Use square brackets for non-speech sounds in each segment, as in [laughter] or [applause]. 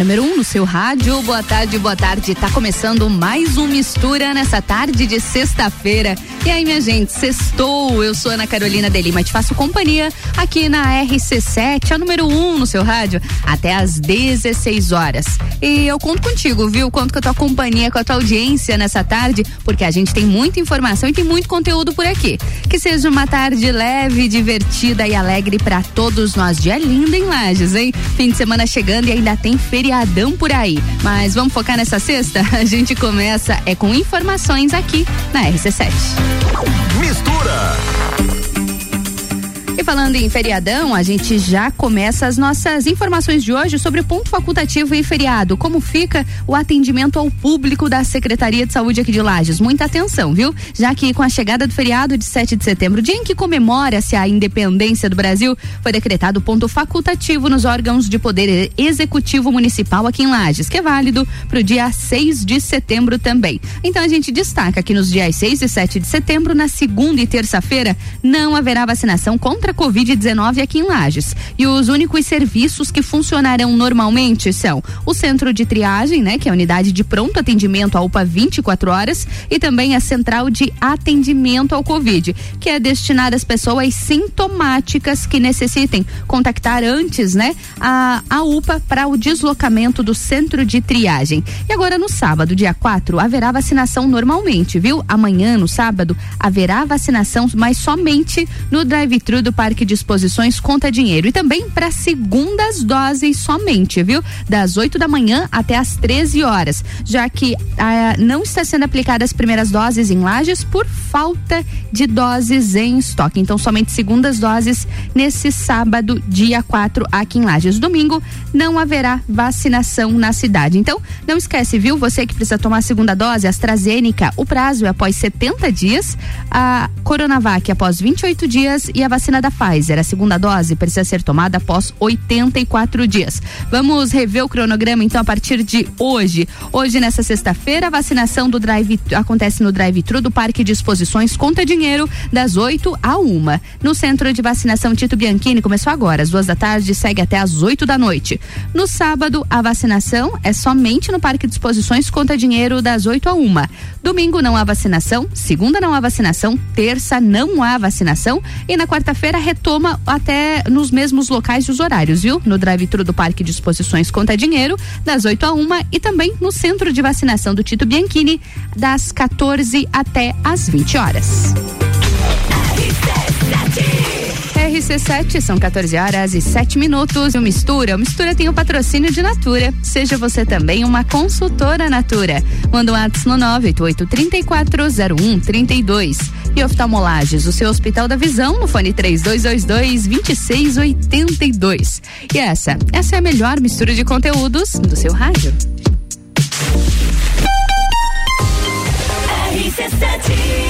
número 1 um no seu rádio. Boa tarde, boa tarde. Tá começando mais um Mistura nessa tarde de sexta-feira. E aí, minha gente, sextou. Eu sou Ana Carolina de Lima, te faço companhia aqui na RC7, a número 1 um no seu rádio, até às 16 horas. E eu conto contigo, viu? Conto com a tua companhia, com a tua audiência nessa tarde, porque a gente tem muita informação e tem muito conteúdo por aqui. Que seja uma tarde leve, divertida e alegre para todos nós. Dia lindo em Lages, hein? Fim de semana chegando e ainda tem feriadão por aí. Mas vamos focar nessa sexta? [laughs] A gente começa é com informações aqui na RC7. E falando em feriadão, a gente já começa as nossas informações de hoje sobre o ponto facultativo e feriado. Como fica o atendimento ao público da Secretaria de Saúde aqui de Lages? Muita atenção, viu? Já que com a chegada do feriado de 7 de setembro, dia em que comemora-se a independência do Brasil, foi decretado ponto facultativo nos órgãos de poder executivo municipal aqui em Lages, que é válido para o dia 6 de setembro também. Então a gente destaca que nos dias 6 e 7 de setembro, na segunda e terça-feira, não haverá vacinação contra contra a Covid-19 aqui em Lages. E os únicos serviços que funcionarão normalmente são o centro de triagem, né, que é a unidade de pronto atendimento à UPA 24 horas, e também a central de atendimento ao Covid, que é destinada às pessoas sintomáticas que necessitem contactar antes, né, a, a UPA para o deslocamento do centro de triagem. E agora no sábado, dia 4, haverá vacinação normalmente, viu? Amanhã, no sábado, haverá vacinação, mas somente no drive-thru do Parque de Exposições conta dinheiro e também para segundas doses somente, viu? Das 8 da manhã até as 13 horas, já que ah, não está sendo aplicadas as primeiras doses em lajes por falta de doses em estoque. Então, somente segundas doses nesse sábado, dia 4, aqui em Lages. Domingo não haverá vacinação na cidade. Então, não esquece, viu? Você que precisa tomar a segunda dose, AstraZeneca, o prazo é após 70 dias, a Coronavac após 28 dias e a vacina da Pfizer. A segunda dose precisa ser tomada após 84 dias. Vamos rever o cronograma então a partir de hoje. Hoje, nessa sexta-feira, a vacinação do drive acontece no drive-thru do Parque de Exposições Conta Dinheiro, das 8 a 1. No centro de vacinação Tito Bianchini começou agora, às duas da tarde, segue até às 8 da noite. No sábado, a vacinação é somente no Parque de Exposições Conta Dinheiro, das 8 a 1. Domingo não há vacinação, segunda não há vacinação, terça não há vacinação e na quarta-feira retoma até nos mesmos locais e os horários, viu? No drive-thru do Parque de Exposições Conta Dinheiro, das 8 a 1 e também no centro de vacinação do Tito Bianchini, das 14 até as 20 horas. RC7, são 14 horas e 7 minutos. O Mistura, o Mistura tem o patrocínio de Natura. Seja você também uma consultora Natura. Manda um WhatsApp no 988340132. E oftalmolages, o seu Hospital da Visão, no fone 3222-2682. E essa, essa é a melhor mistura de conteúdos do seu rádio. RC7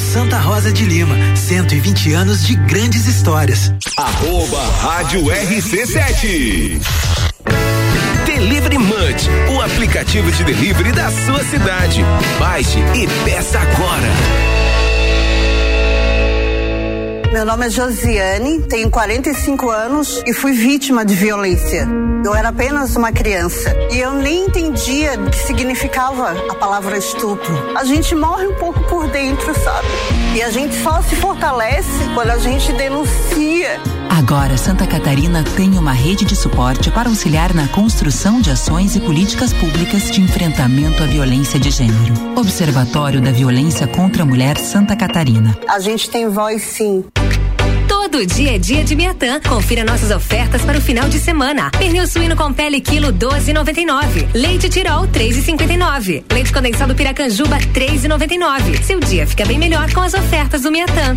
Santa Rosa de Lima, 120 anos de grandes histórias. Arroba Rádio RC7. Delivery Munch, o aplicativo de delivery da sua cidade. Baixe e peça agora. Meu nome é Josiane, tenho 45 anos e fui vítima de violência. Eu era apenas uma criança e eu nem entendia o que significava a palavra estupro. A gente morre um pouco por dentro, sabe? E a gente só se fortalece quando a gente denuncia. Agora, Santa Catarina tem uma rede de suporte para auxiliar na construção de ações e políticas públicas de enfrentamento à violência de gênero. Observatório da Violência contra a Mulher Santa Catarina. A gente tem voz sim. Todo dia é dia de Miatã. Confira nossas ofertas para o final de semana. Pernil suíno com pele quilo 12,99. Leite Tirol 3,59. Leite condensado Piracanjuba 3,99. Seu dia fica bem melhor com as ofertas do Miatã.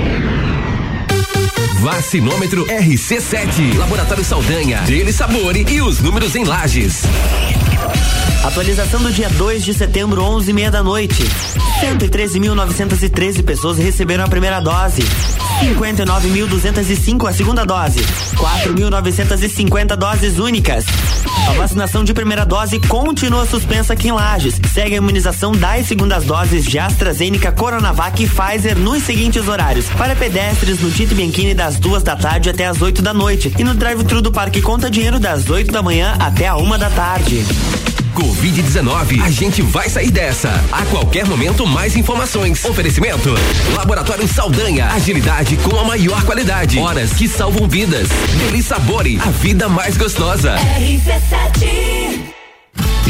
Vacinômetro RC7, Laboratório Saldanha, Dele Sabore e os números em lajes. Atualização do dia 2 de setembro, 11 e meia da noite. 113.913 pessoas receberam a primeira dose. 59.205 a segunda dose. 4.950 doses únicas. A vacinação de primeira dose continua suspensa aqui em Lages. Segue a imunização das segundas doses de AstraZeneca, Coronavac e Pfizer nos seguintes horários. Para pedestres no Tite Bianchini das duas da tarde até as 8 da noite. E no drive-thru do Parque Conta Dinheiro das 8 da manhã até a uma da tarde. Covid-19. A gente vai sair dessa. A qualquer momento, mais informações. Oferecimento: Laboratório Saldanha. Agilidade com a maior qualidade. Horas que salvam vidas. Deli Sabore. A vida mais gostosa. RC7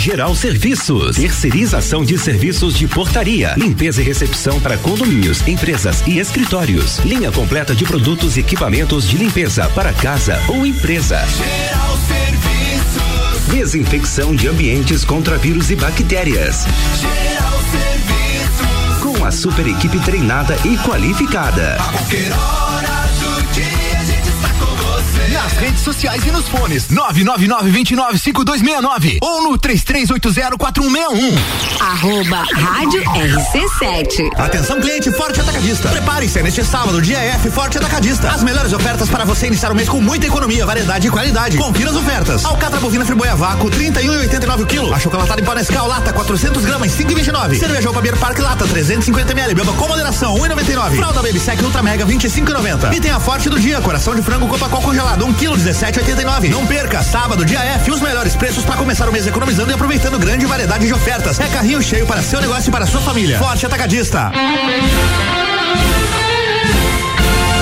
Geral Serviços, terceirização de serviços de portaria, limpeza e recepção para condomínios, empresas e escritórios. Linha completa de produtos e equipamentos de limpeza para casa ou empresa. Geral Serviços. Desinfecção de ambientes contra vírus e bactérias. Geral Serviços. Com a super equipe treinada e qualificada. A nas redes sociais e nos fones. 999-295269 ou no 33804161. Arroba Rádio RC7. Atenção, cliente Forte Atacadista. Prepare-se neste sábado, dia F Forte Atacadista. As melhores ofertas para você iniciar o mês com muita economia, variedade e qualidade. Confira as ofertas. Alcatra bovina friboia vácuo, 31,89 kg. Achocolatada em pó Nescau, lata, 400 gramas, 5,29. Cerveja Opa Beer Park Lata, 350 ml. Beba com moderação, 1,99. Fralda Baby Sec Ultra Mega, 25,90. E tem a Forte do dia, coração de frango Copacol congelado, 1 kg, 17,89. Não perca, sábado, dia F, os melhores preços para começar o mês economizando e aproveitando grande variedade de ofertas. É carrinho cheio para seu negócio e para sua família. Forte Atacadista.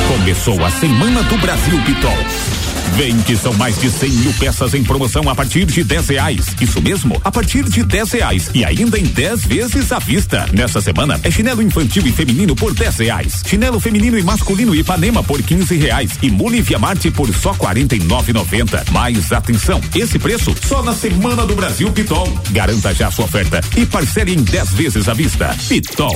Começou a Semana do Brasil Pitol. Vem que são mais de 100 mil peças em promoção a partir de 10 reais. Isso mesmo, a partir de 10 reais. E ainda em 10 vezes à vista. Nessa semana é chinelo infantil e feminino por 10 reais. Chinelo feminino e masculino Ipanema por 15 reais. E mule Via Marte por só 49,90. Mais atenção, esse preço só na Semana do Brasil Pitol. Garanta já sua oferta e parcele em 10 vezes à vista. Pitol.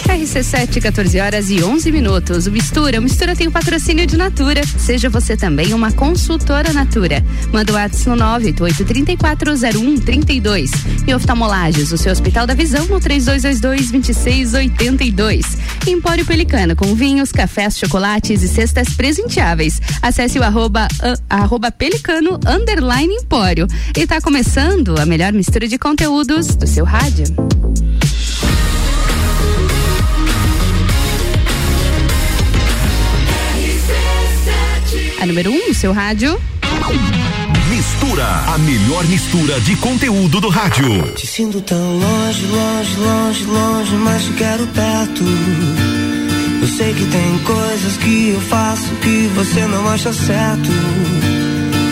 14 horas e 11 minutos. O Mistura, o Mistura tem o patrocínio de Natura. Seja você também uma consultora Natura. Manda o WhatsApp no 988340132. E oftalmolages, o seu Hospital da Visão no 3222-2682. Empório Pelicano, com vinhos, cafés, chocolates e cestas presenteáveis. Acesse o arroba, uh, arroba pelicano underline empório. E tá começando a melhor mistura de conteúdos do seu rádio. A número 1 um, no seu rádio. Mistura, a melhor mistura de conteúdo do rádio. Te sinto tão longe, longe, longe, longe, mas te quero perto. Eu sei que tem coisas que eu faço que você não acha certo.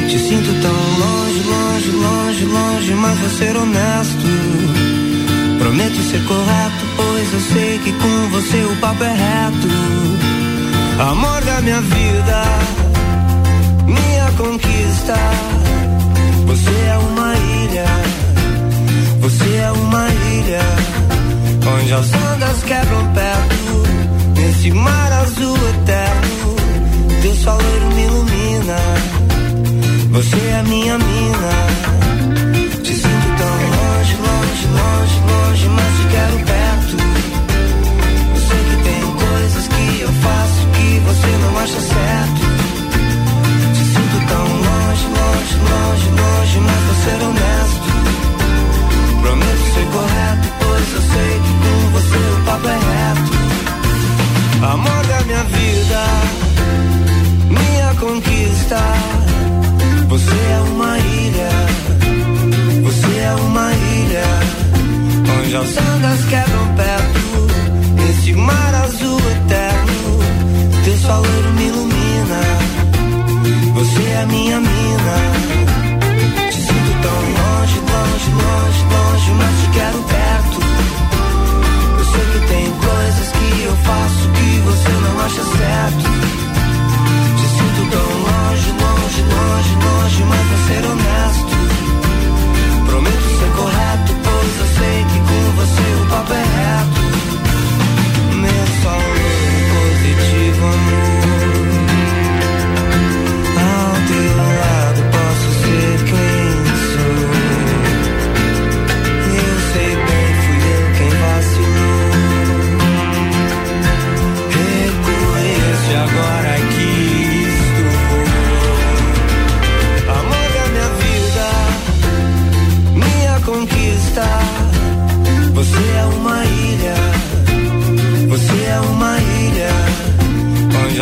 Te sinto tão longe, longe, longe, longe, mas vou ser honesto. Prometo ser correto, pois eu sei que com você o papo é reto. Amor da minha vida minha conquista. Você é uma ilha, você é uma ilha, onde as ondas quebram perto, nesse mar azul eterno. Teu sol me ilumina, você é minha mina. Te sinto tão longe, longe, longe, longe, mas te quero perto. Eu sei que tem coisas que eu faço que você não acha certo longe, longe, longe, mas vou ser é honesto. Prometo ser correto, pois eu sei que com você o papo é reto. Amor da minha vida, minha conquista. Você é uma ilha, você é uma ilha. Onde as ondas quebram perto, nesse mar azul eterno, teu calor me ilumina. Você é minha mina. Te sinto tão longe, longe, longe, longe, mas te quero perto. Eu sei que tem coisas que eu faço que você não acha certo. Te sinto tão longe, longe, longe, longe, mas vou ser honesto. Prometo ser correto, pois eu sei que com você o papo é reto. Meu só positivo, amor. Você é uma ilha, você é uma ilha, onde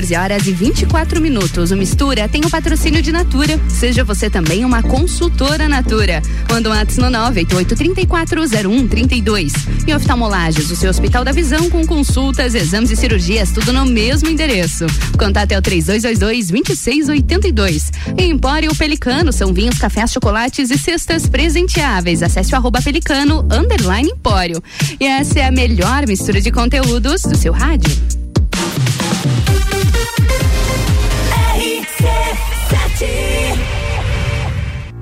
14 horas e 24 minutos. O Mistura tem o patrocínio de Natura. Seja você também uma consultora Natura. Manda um ato no 988340132. E oftalmolagens, o seu Hospital da Visão com consultas, exames e cirurgias, tudo no mesmo endereço. Contato é o 3222-2682. E Empório Pelicano são vinhos, cafés, chocolates e cestas presenteáveis. Acesse o arroba pelicano, underline empório. E essa é a melhor mistura de conteúdos do seu rádio.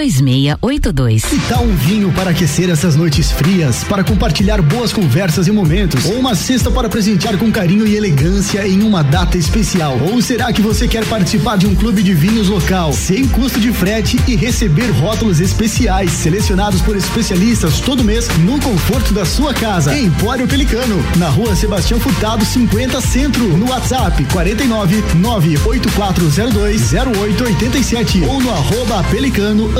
2682. Que tal um vinho para aquecer essas noites frias, para compartilhar boas conversas e momentos, ou uma cesta para presentear com carinho e elegância em uma data especial? Ou será que você quer participar de um clube de vinhos local, sem custo de frete e receber rótulos especiais selecionados por especialistas todo mês no conforto da sua casa? Empório Pelicano, na rua Sebastião Furtado 50 Centro, no WhatsApp 49 98402 0887 ou no arroba pelicano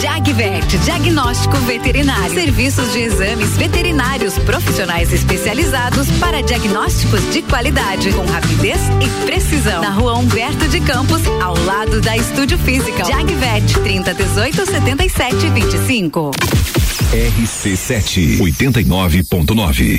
Jagvet, diagnóstico veterinário. Serviços de exames veterinários profissionais especializados para diagnósticos de qualidade, com rapidez e precisão. Na rua Humberto de Campos, ao lado da Estúdio Física. Jagvet, 30 18 77 25. RC7 89.9.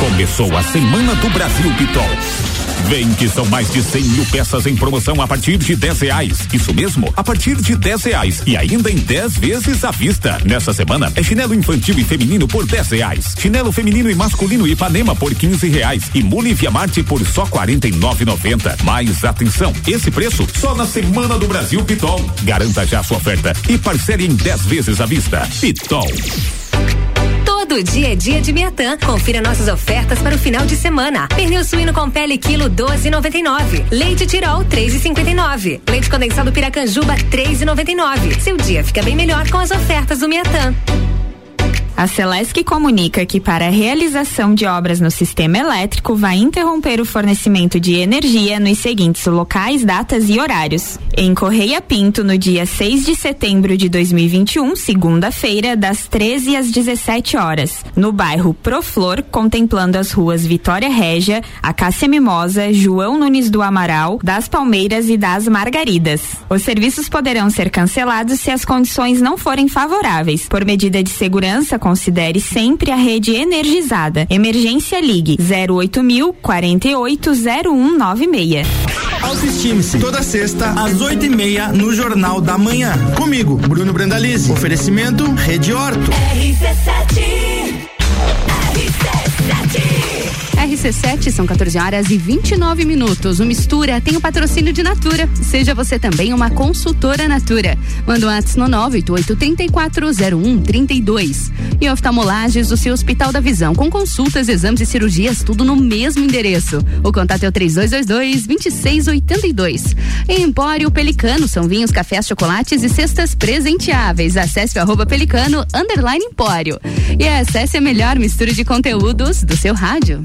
Começou a Semana do Brasil Pitol. Vem que são mais de 100 mil peças em promoção a partir de 10 reais. Isso mesmo, a partir de 10 reais. E ainda em 10 vezes à vista. Nessa semana é chinelo infantil e feminino por 10 reais. Chinelo feminino e masculino Ipanema por 15 reais. E Mule Via Marte por só 49,90. Mas atenção, esse preço só na Semana do Brasil Pitol. Garanta já sua oferta e parcele em 10 vezes à vista. Pitol. Todo dia é dia de Miatã. Confira nossas ofertas para o final de semana. Pernil suíno com pele quilo 12,99. Leite Tirol 3,59. Leite condensado Piracanjuba 3,99. Seu dia fica bem melhor com as ofertas do Miatã. A Celesc comunica que para a realização de obras no sistema elétrico vai interromper o fornecimento de energia nos seguintes locais, datas e horários. Em Correia Pinto, no dia 6 de setembro de 2021, segunda-feira, das 13 às 17 horas. No bairro Proflor, contemplando as ruas Vitória Régia, Acácia Mimosa, João Nunes do Amaral, das Palmeiras e das Margaridas. Os serviços poderão ser cancelados se as condições não forem favoráveis. Por medida de segurança, considere sempre a rede energizada. Emergência Ligue 08000 480196. Autoestime-se. Toda sexta, às oito e meia, no Jornal da Manhã. Comigo, Bruno Brandalize. Oferecimento Rede Horto. RC7 são 14 horas e 29 minutos. O Mistura tem o patrocínio de Natura. Seja você também uma consultora Natura. Manda um WhatsApp no 988340132. E oftalmolages do seu Hospital da Visão, com consultas, exames e cirurgias, tudo no mesmo endereço. O contato é o 3222-2682. Empório Pelicano são vinhos, cafés, chocolates e cestas presenteáveis. Acesse o arroba pelicano, underline empório. E acesse a melhor mistura de conteúdos do seu rádio.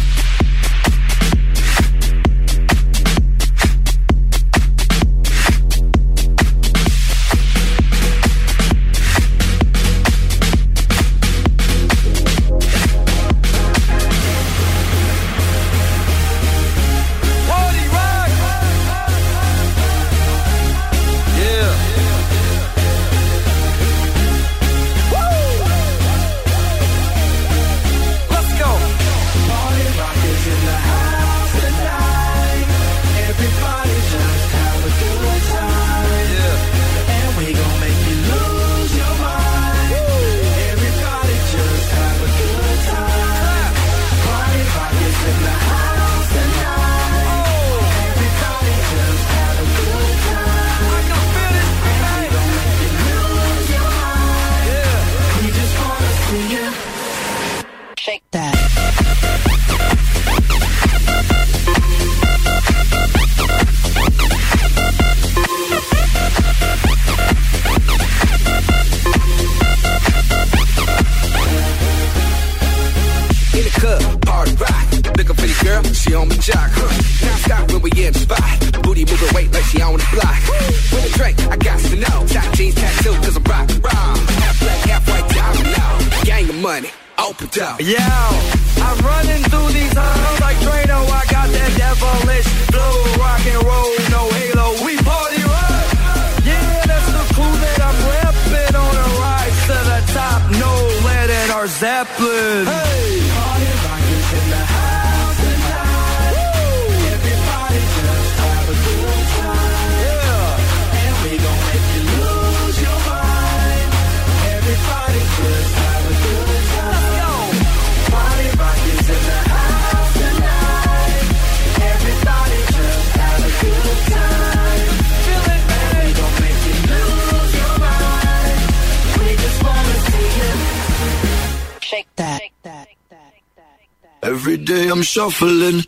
Shuffling,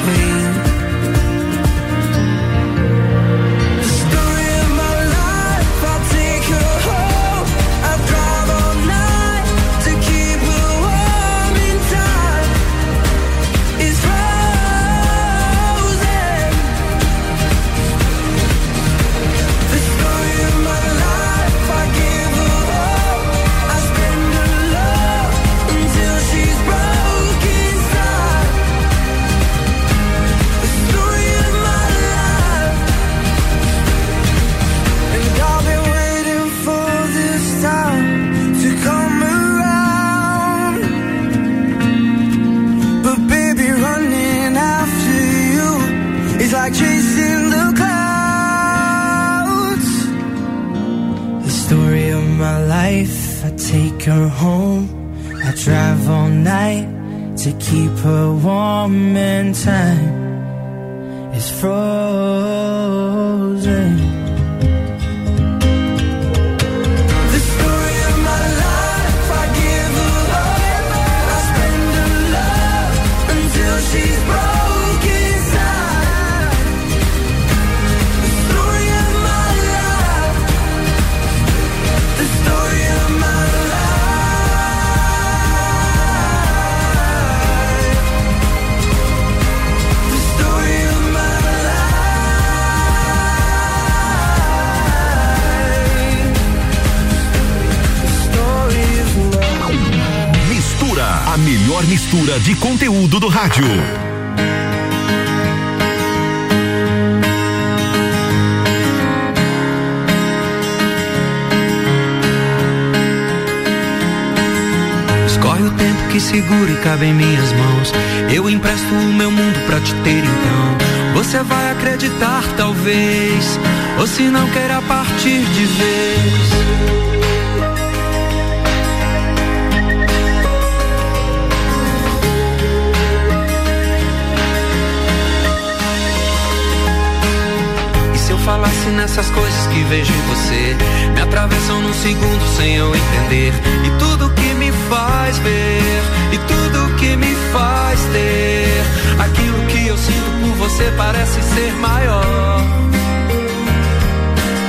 me. Rádio. Escorre o tempo que segura e cabe em minhas entender. E tudo que me faz ver, e tudo que me faz ter, aquilo que eu sinto por você parece ser maior.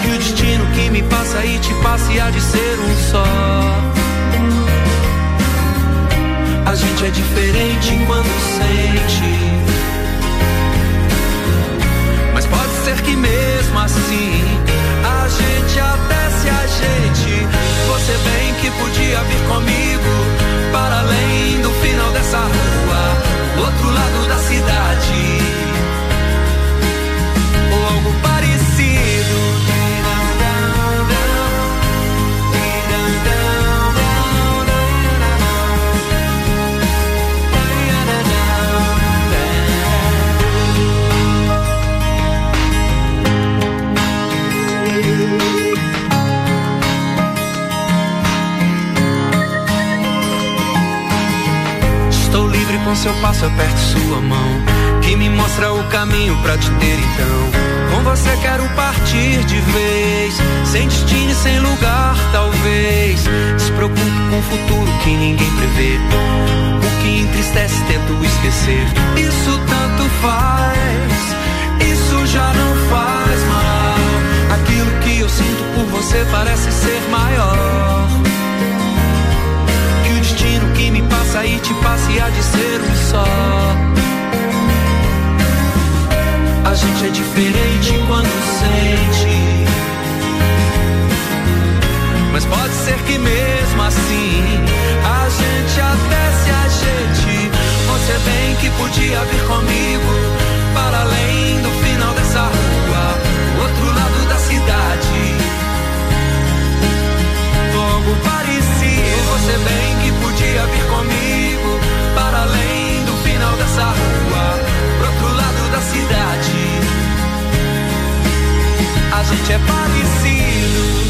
Que o destino que me passa e te passa e há de ser um só. A gente é diferente quando sente. Podia vir comigo com seu passo, aperto sua mão. Que me mostra o caminho pra te ter então. Com você quero partir de vez. Sem destino e sem lugar, talvez. Despreocupe com o futuro que ninguém prevê. O que entristece, tento esquecer. Isso tanto faz. Isso já não faz mal. Aquilo que eu sinto por você parece ser maior passa e te passa e há de ser um só. A gente é diferente quando sente. Mas pode ser que mesmo assim a gente até se ajeite. Você bem que podia vir comigo para além do final dessa rua, outro lado da cidade algo parecido. Você bem final dessa rua, pro outro lado da cidade. A gente é parecido.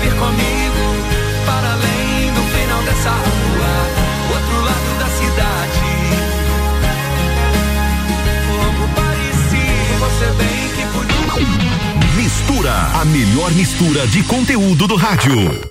Vir comigo para além do final dessa rua, outro lado da cidade. Algo parecido. Você bem que podia. Mistura, a melhor mistura de conteúdo do rádio.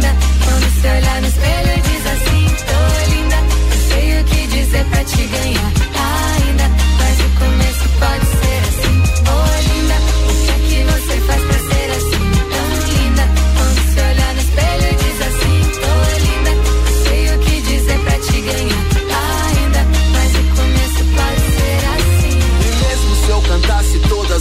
linda? Quando se olhar no espelho diz assim, tô linda. Sei o que dizer pra te ganhar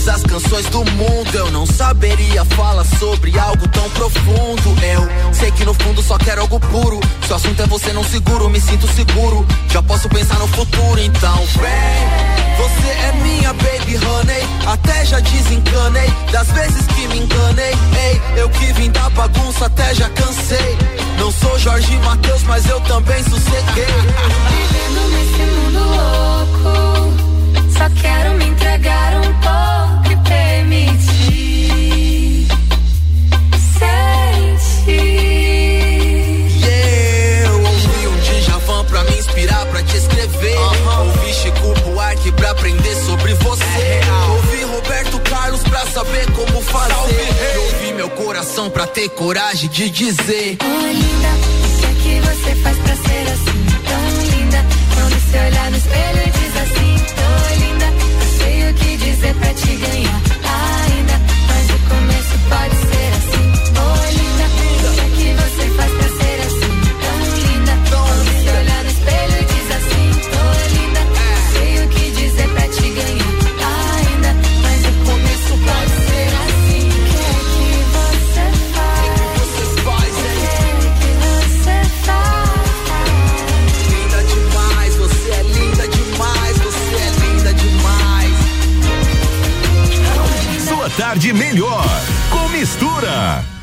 as canções do mundo, eu não saberia falar sobre algo tão profundo. Eu sei que no fundo só quero algo puro. Se o assunto é você, não seguro, me sinto seguro. Já posso pensar no futuro, então vem. Você é minha baby honey, até já desencanei das vezes que me enganei. Ei, eu que vim da bagunça, até já cansei. Não sou Jorge Matheus, mas eu também sosseguei. Vivendo nesse mundo louco, só quero me entregar um pouco pra ter coragem de dizer. Oh linda, o que é que você faz pra ser assim tão linda? Quando se olhar no espelho e diz assim, dizer pra te ganhar Tarde melhor com mistura.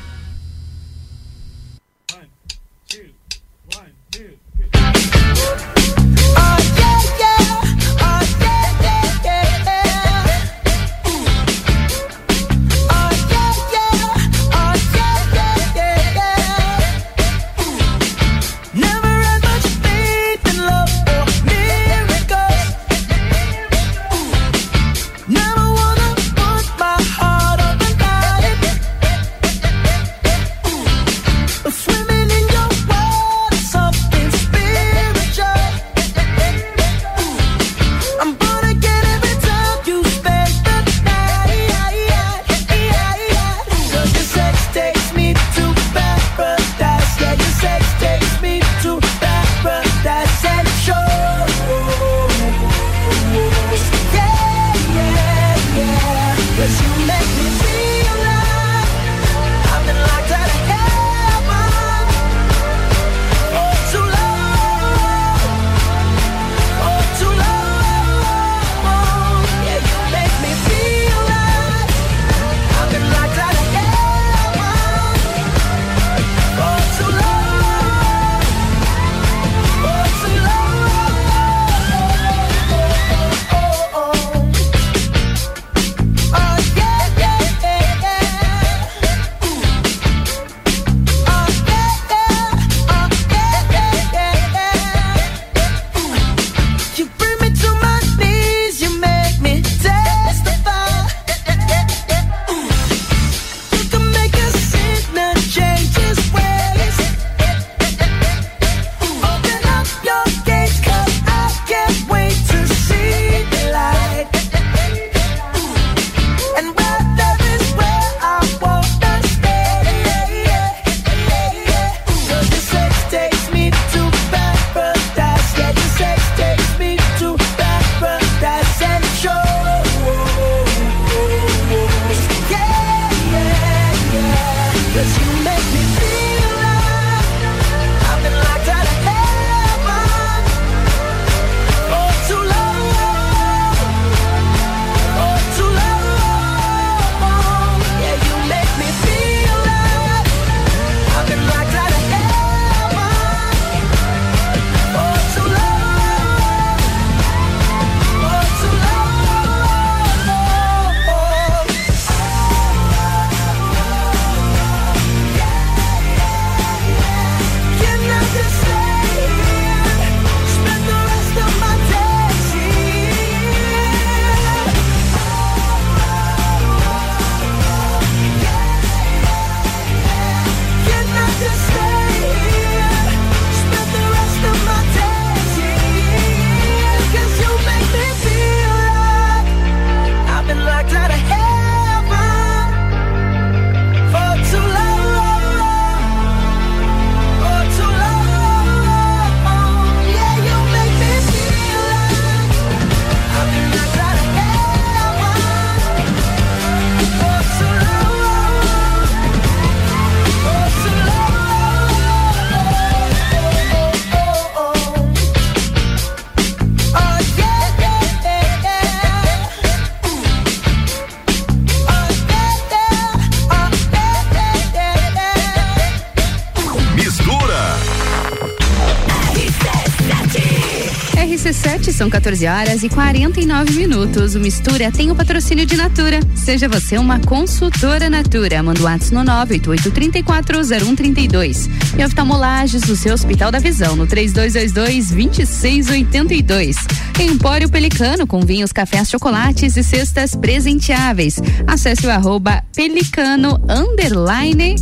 São 14 horas e 49 minutos. O Mistura tem o patrocínio de Natura. Seja você uma consultora Natura. Manda o WhatsApp no 988340132. E oftalmolages do seu Hospital da Visão no 3222-2682. Empório Pelicano com vinhos, cafés, chocolates e cestas presenteáveis. Acesse o arroba pelicano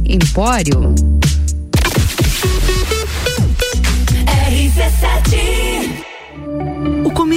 empório.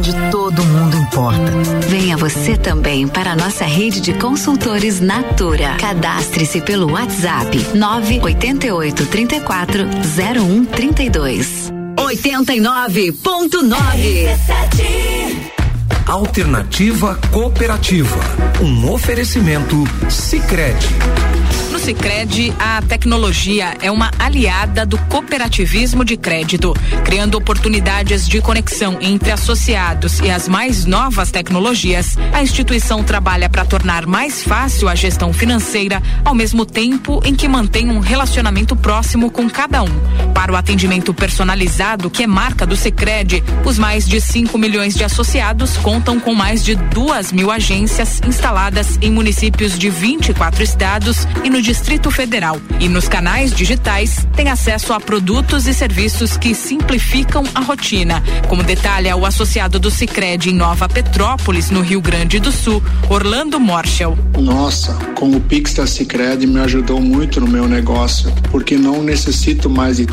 onde todo mundo importa. Venha você também para a nossa rede de consultores Natura. Cadastre-se pelo WhatsApp 988 34 0132. 89.9 Alternativa Cooperativa. Um oferecimento Sicredi Sicredi, a tecnologia é uma aliada do cooperativismo de crédito, criando oportunidades de conexão entre associados e as mais novas tecnologias. A instituição trabalha para tornar mais fácil a gestão financeira, ao mesmo tempo em que mantém um relacionamento próximo com cada um. Para o atendimento personalizado, que é marca do Sicredi, os mais de 5 milhões de associados contam com mais de duas mil agências instaladas em municípios de 24 estados e no Distrito Federal. E nos canais digitais tem acesso a produtos e serviços que simplificam a rotina. Como detalha o associado do Cicred em Nova Petrópolis, no Rio Grande do Sul, Orlando Morschel. Nossa, com o Pix da Cicred me ajudou muito no meu negócio, porque não necessito mais de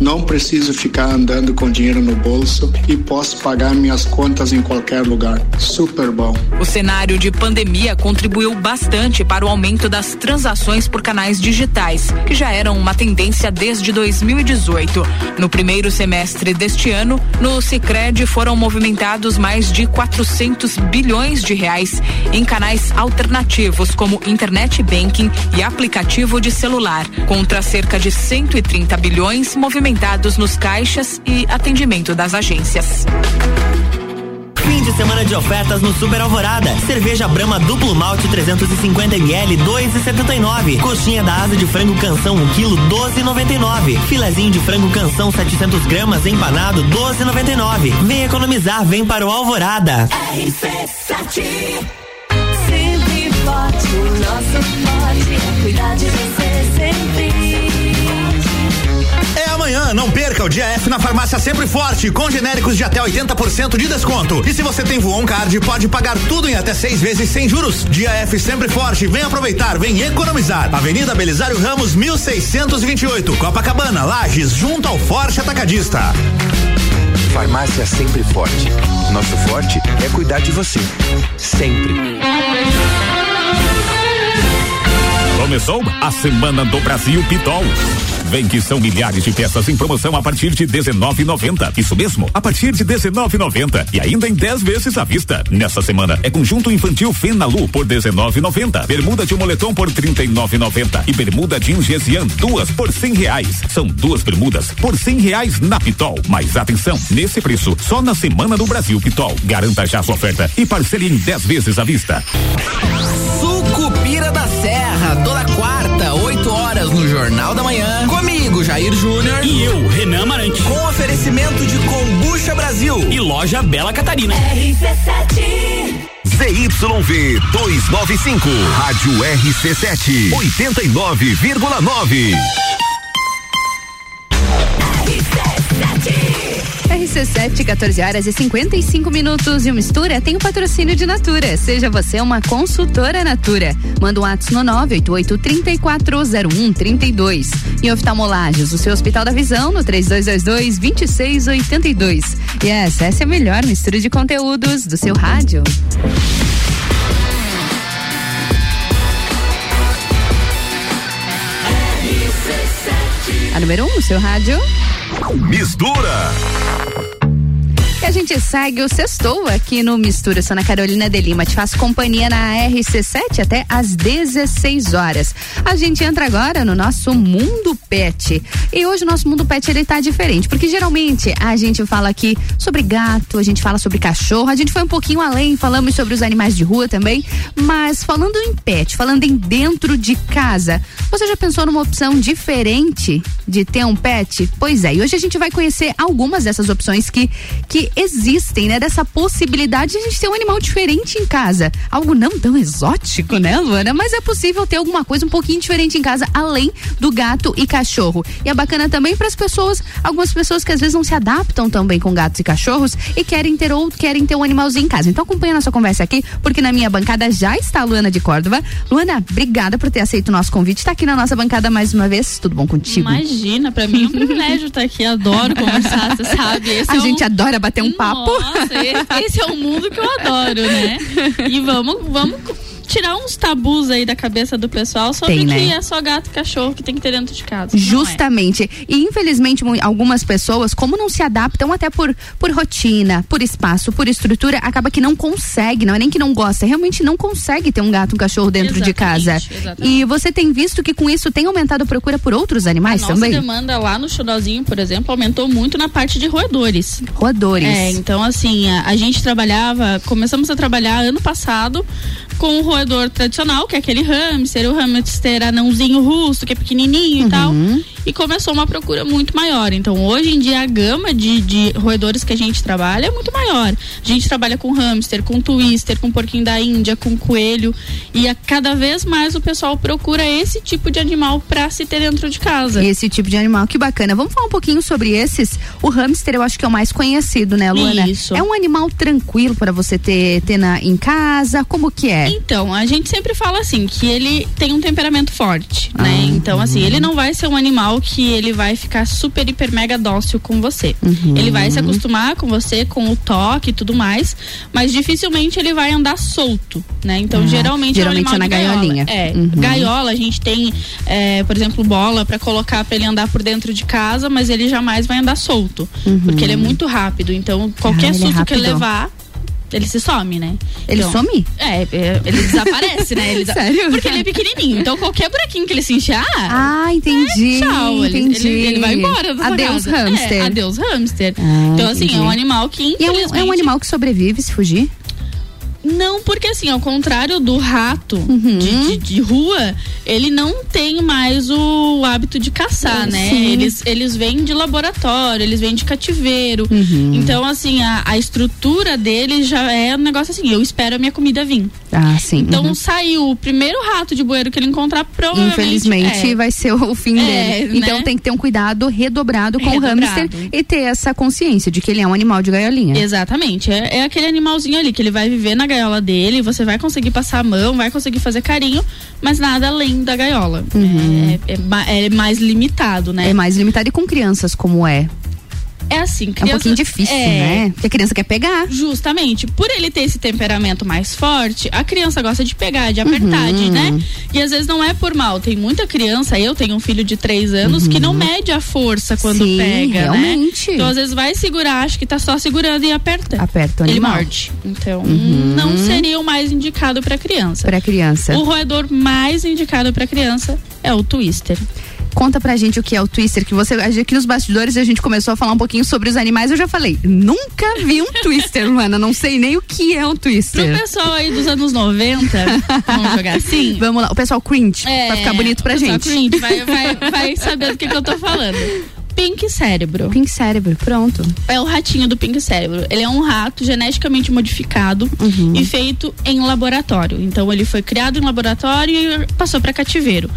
não preciso ficar andando com dinheiro no bolso e posso pagar minhas contas em qualquer lugar. Super bom. O cenário de pandemia contribuiu bastante para o aumento das transações por canais digitais, que já eram uma tendência desde 2018. No primeiro semestre deste ano, no Sicredi foram movimentados mais de 400 bilhões de reais em canais alternativos como internet banking e aplicativo de celular, contra cerca de 130 bilhões movimentados nos caixas e atendimento das agências. Fim de semana de ofertas no Super Alvorada. Cerveja Brama duplo malte 350 ml 2,79. Coxinha da asa de frango canção 1 kg 12,99. Filezinho de frango canção 700 gramas empanado 12,99. Vem economizar, vem para o Alvorada. RC7 Sempre forte, o nosso forte é cuidar de você sempre. É amanhã, não perca o dia F na farmácia Sempre Forte, com genéricos de até 80% de desconto. E se você tem Voon Card, pode pagar tudo em até seis vezes sem juros. Dia F Sempre Forte, vem aproveitar, vem economizar. Avenida Belisário Ramos, 1628, Copacabana, Lages, junto ao Forte Atacadista. Farmácia Sempre Forte. Nosso forte é cuidar de você. Sempre. Começou a Semana do Brasil Pitol. Vem que são milhares de peças em promoção a partir de 19,90. Isso mesmo, a partir de 19,90 e ainda em 10 vezes à vista. Nessa semana é conjunto infantil Fenalu por 19,90, bermuda de moletom por 39,90 e bermuda jeans Gesian duas por 100 reais. São duas bermudas por 100 reais na Pitol. Mas atenção, nesse preço só na Semana do Brasil Pitol. Garanta já sua oferta e parcele em 10 vezes à vista. Sucupira Serra, toda quarta, 8 horas no Jornal da Manhã. Comigo, Jair Júnior. E eu, Renan Amarante. Com oferecimento de Combucha Brasil. E loja Bela Catarina. RC7 ZYV 295, Rádio RC7, 89,9. RC7, 14 horas e 55 minutos. E o Mistura tem o patrocínio de Natura. Seja você uma consultora Natura. Manda um ato no 988-340132. E oftalmolagens, o seu Hospital da Visão, no 3222-2682. E essa, essa é a melhor mistura de conteúdos do seu rádio. A número 1 um, no seu rádio. Mistura. E a gente segue o sextou aqui no Mistura. Sou Ana Carolina de Lima. Te faço companhia na RC7 até às 16 horas. A gente entra agora no nosso mundo pet. E hoje o nosso mundo pet ele tá diferente, porque geralmente a gente fala aqui sobre gato, a gente fala sobre cachorro, a gente foi um pouquinho além, falamos sobre os animais de rua também, mas falando em pet, falando em dentro de casa, você já pensou numa opção diferente de ter um pet? Pois é, e hoje a gente vai conhecer algumas dessas opções que que existem, né? Dessa possibilidade de a gente ter um animal diferente em casa. Algo não tão exótico, né, Luana? Mas é possível ter alguma coisa um pouquinho diferente em casa, além do gato e cachorro. E é bacana também para as pessoas, algumas pessoas que às vezes não se adaptam tão bem com gatos e cachorros e querem ter ou querem ter um animalzinho em casa. Então acompanha a nossa conversa aqui, porque na minha bancada já está a Luana de Córdova. Luana, obrigada por ter aceito o nosso convite. Está aqui na nossa bancada mais uma vez. Tudo bom contigo? Imagina, para mim é um privilégio estar aqui. Adoro conversar, você sabe. Esse a é gente um... adora bater um papo. Nossa, esse, esse é o mundo que eu adoro, né? E vamos, vamos tirar uns tabus aí da cabeça do pessoal sobre Tem, que né? é só gato e cachorro que tem que ter dentro de casa. É. Justamente. E infelizmente algumas pessoas, como não se adaptam até por, por rotina, por espaço, por estrutura, acaba que não consegue, não é nem que não gosta, realmente não consegue ter um gato, um cachorro dentro de casa. exatamente. E você tem visto que com isso tem aumentado a procura por outros animais A nossa também? demanda lá no Xodózinho, por exemplo, aumentou muito na parte de roedores. Roedores. É, então assim, a, a gente trabalhava, começamos a trabalhar ano passado com o roedor tradicional, que é aquele hamster, o hamster anãozinho russo, que é pequenininho e tal. E começou uma procura muito maior. Então, hoje em dia, a gama de, de roedores que a gente trabalha é muito maior. A gente trabalha com hamster, com twister, com porquinho da Índia, com coelho. E a, cada vez mais o pessoal procura esse tipo de animal pra se ter dentro de casa. Esse tipo de animal, que bacana. Vamos falar um pouquinho sobre esses. O hamster eu acho que é o mais conhecido, né, Luana? Isso. É um animal tranquilo para você ter, ter na, em casa? Como que é? Então, a gente sempre fala assim, que ele tem um temperamento forte, Ah, né? Então, assim, uhum. ele não vai ser um animal que ele vai ficar super, hiper, mega dócil com você. Uhum. Ele vai se acostumar com você, com o toque e tudo mais, mas dificilmente ele vai andar solto, né? Então, Ah, geralmente, geralmente é um é na gaiolinha. gaiola. É, Uhum. gaiola, a gente tem, é, por exemplo, bola pra colocar pra ele andar por dentro de casa, mas ele jamais vai andar solto, porque ele é muito rápido. Então, qualquer Uhum. Ah, é susto que ele levar, ele se some, né? Ele Então, some? É, é, ele desaparece, né? Ele [laughs] Sério? Porque ele é pequenininho. Então qualquer buraquinho que ele se encher, Ah, entendi. é, tchau. Ele, entendi. ele, ele vai embora Adeus, casa. hamster. É, adeus, hamster. Ah, então, assim, entendi. é um animal que, é um, é um animal que sobrevive se fugir? Não, porque assim, ao contrário do rato Uhum. de, de- de rua, ele não tem mais o hábito de caçar, né? Sim. Eles, eles vêm de laboratório, eles vêm de cativeiro. Uhum. Então, assim, a, a estrutura dele já é um negócio assim, eu espero a minha comida vir. Ah, sim. Então uhum. saiu o primeiro rato de bueiro que ele encontrar, provavelmente. Infelizmente é. vai ser o fim É, dele. Então né? tem que ter um cuidado redobrado com Redobrado. o hamster e ter essa consciência de que ele é um animal de gaiolinha. Exatamente. É, é aquele animalzinho ali que ele vai viver na gaiola dele, você vai conseguir passar a mão, vai conseguir fazer carinho, mas nada além da gaiola. É, é ma- é mais limitado, né? É mais limitado e com crianças como é. É assim, É um criança- pouquinho difícil, é, né? Porque a criança quer pegar. Justamente, por ele ter esse temperamento mais forte, a criança gosta de pegar, de apertar, Uhum. de, né? E às vezes não é por mal. Tem muita criança, eu tenho um filho de três anos que não mede a força quando Uhum. Sim, pega, realmente. né? Então às vezes vai segurar, acha que tá só segurando e aperta. Aperta o Ele animal. morde. Então Uhum. não seria o mais indicado para criança. Pra criança. O roedor mais indicado para criança é o twister. Conta pra gente o que é o twister, que você aqui nos bastidores a gente começou a falar um pouquinho sobre os animais, eu já falei, nunca vi um twister, [laughs] Luana, não sei nem o que é um Pro twister. pessoal aí dos anos 90, vamos jogar assim? [laughs] Vamos lá, o pessoal cringe, É, pra ficar bonito pra gente. cringe vai, [laughs] vai, vai saber do que, que eu tô falando. Pink cérebro. Pink cérebro, pronto. É o ratinho do pink cérebro. Ele é um rato geneticamente modificado Uhum. e feito em laboratório. Então ele foi criado em laboratório e passou para cativeiro.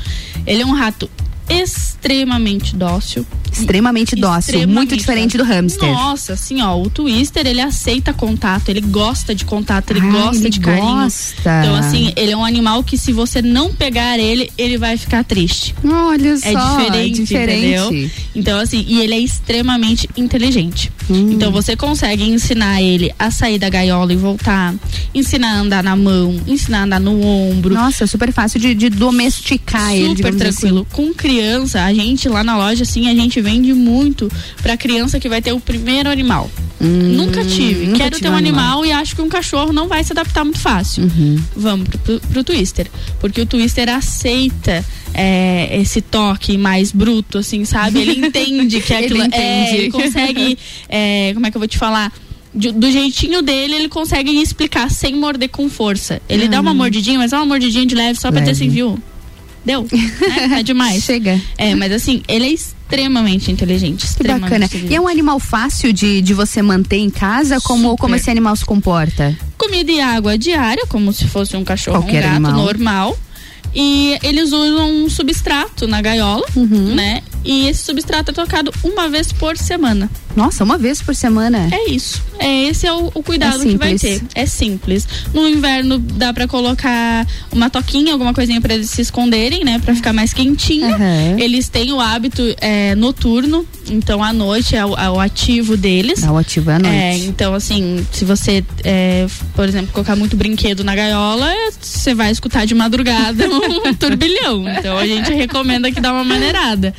Ele é um rato extremamente dócil. Extremamente dócil, Extremamente muito diferente do hamster. Nossa, assim, ó, o twister, ele aceita contato, ele gosta de contato, ele Ah, gosta ele de carinho. gosta. Então, assim, ele é um animal que se você não pegar ele, ele vai ficar triste. Olha só, É diferente, diferente. entendeu? Então, assim, e ele é extremamente inteligente. Hum. Então, você consegue ensinar ele a sair da gaiola e voltar, ensinar a andar na mão, ensinar a andar no ombro. Nossa, é super fácil de, de domesticar ele, Super tranquilo. Com criança, a gente lá na loja, assim, a gente vende muito pra criança que vai ter o primeiro animal. nunca tive. Hum, nunca Quero tive ter um animal. animal. e acho que um cachorro não vai se adaptar muito fácil. Uhum. Vamos pro, pro, pro Twister. Porque o Twister aceita é, esse toque mais bruto, assim, sabe? Ele [laughs] entende que Ele aquilo é. entende. Ele consegue. é, como é que eu vou te falar? De- do jeitinho dele, ele consegue explicar sem morder com força. Ele dá uma mordidinha, mas é uma mordidinha de leve só pra ter Leve. assim, viu? Deu? Né? [laughs] É demais. Chega. É, mas assim, ele é extremamente inteligente. Que Extremamente bacana. inteligente. E é um animal fácil de, de você manter em casa? Como, como esse animal se comporta? Comida e água diária, como se fosse um cachorro, Qualquer um gato animal. normal. E eles usam um substrato na gaiola, Uhum. né? E esse substrato é trocado uma vez por semana. Nossa, uma vez por semana? É isso. É esse é o, o cuidado É que vai ter. É simples. No inverno dá pra colocar uma toquinha, alguma coisinha pra eles se esconderem, né? Pra ficar mais quentinho. Uhum. Eles têm o hábito é, noturno, então à noite é o, é o ativo deles. É o ativo é à noite. É, então assim, se você, é, por exemplo, colocar muito brinquedo na gaiola, é, você vai escutar de madrugada [laughs] um turbilhão. Então a gente recomenda que dá uma maneirada.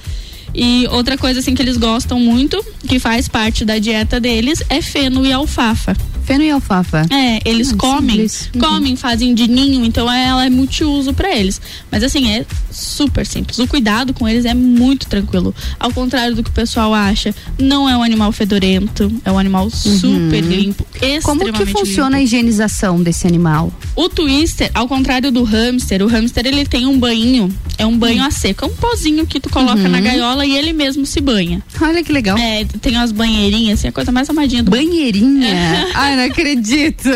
E outra coisa assim que eles gostam muito, que faz parte da dieta deles, é feno e alfafa. Feno e alfafa. É, eles Ah, comem, simples. Uhum. comem, fazem de ninho, então ela é multiuso pra eles. Mas assim, é super simples. O cuidado com eles é muito tranquilo. Ao contrário do que o pessoal acha, não é um animal fedorento, é um animal super limpo, Uhum. Como que funciona a limpo. higienização desse animal? O twister, ao contrário do hamster, o hamster ele tem um banho, é um banho a seco, é um pozinho que tu coloca Uhum. na gaiola e ele mesmo se banha. Olha que legal. É, tem umas banheirinhas, assim, a coisa mais amadinha do Banheirinha? [laughs] Ai, não acredito.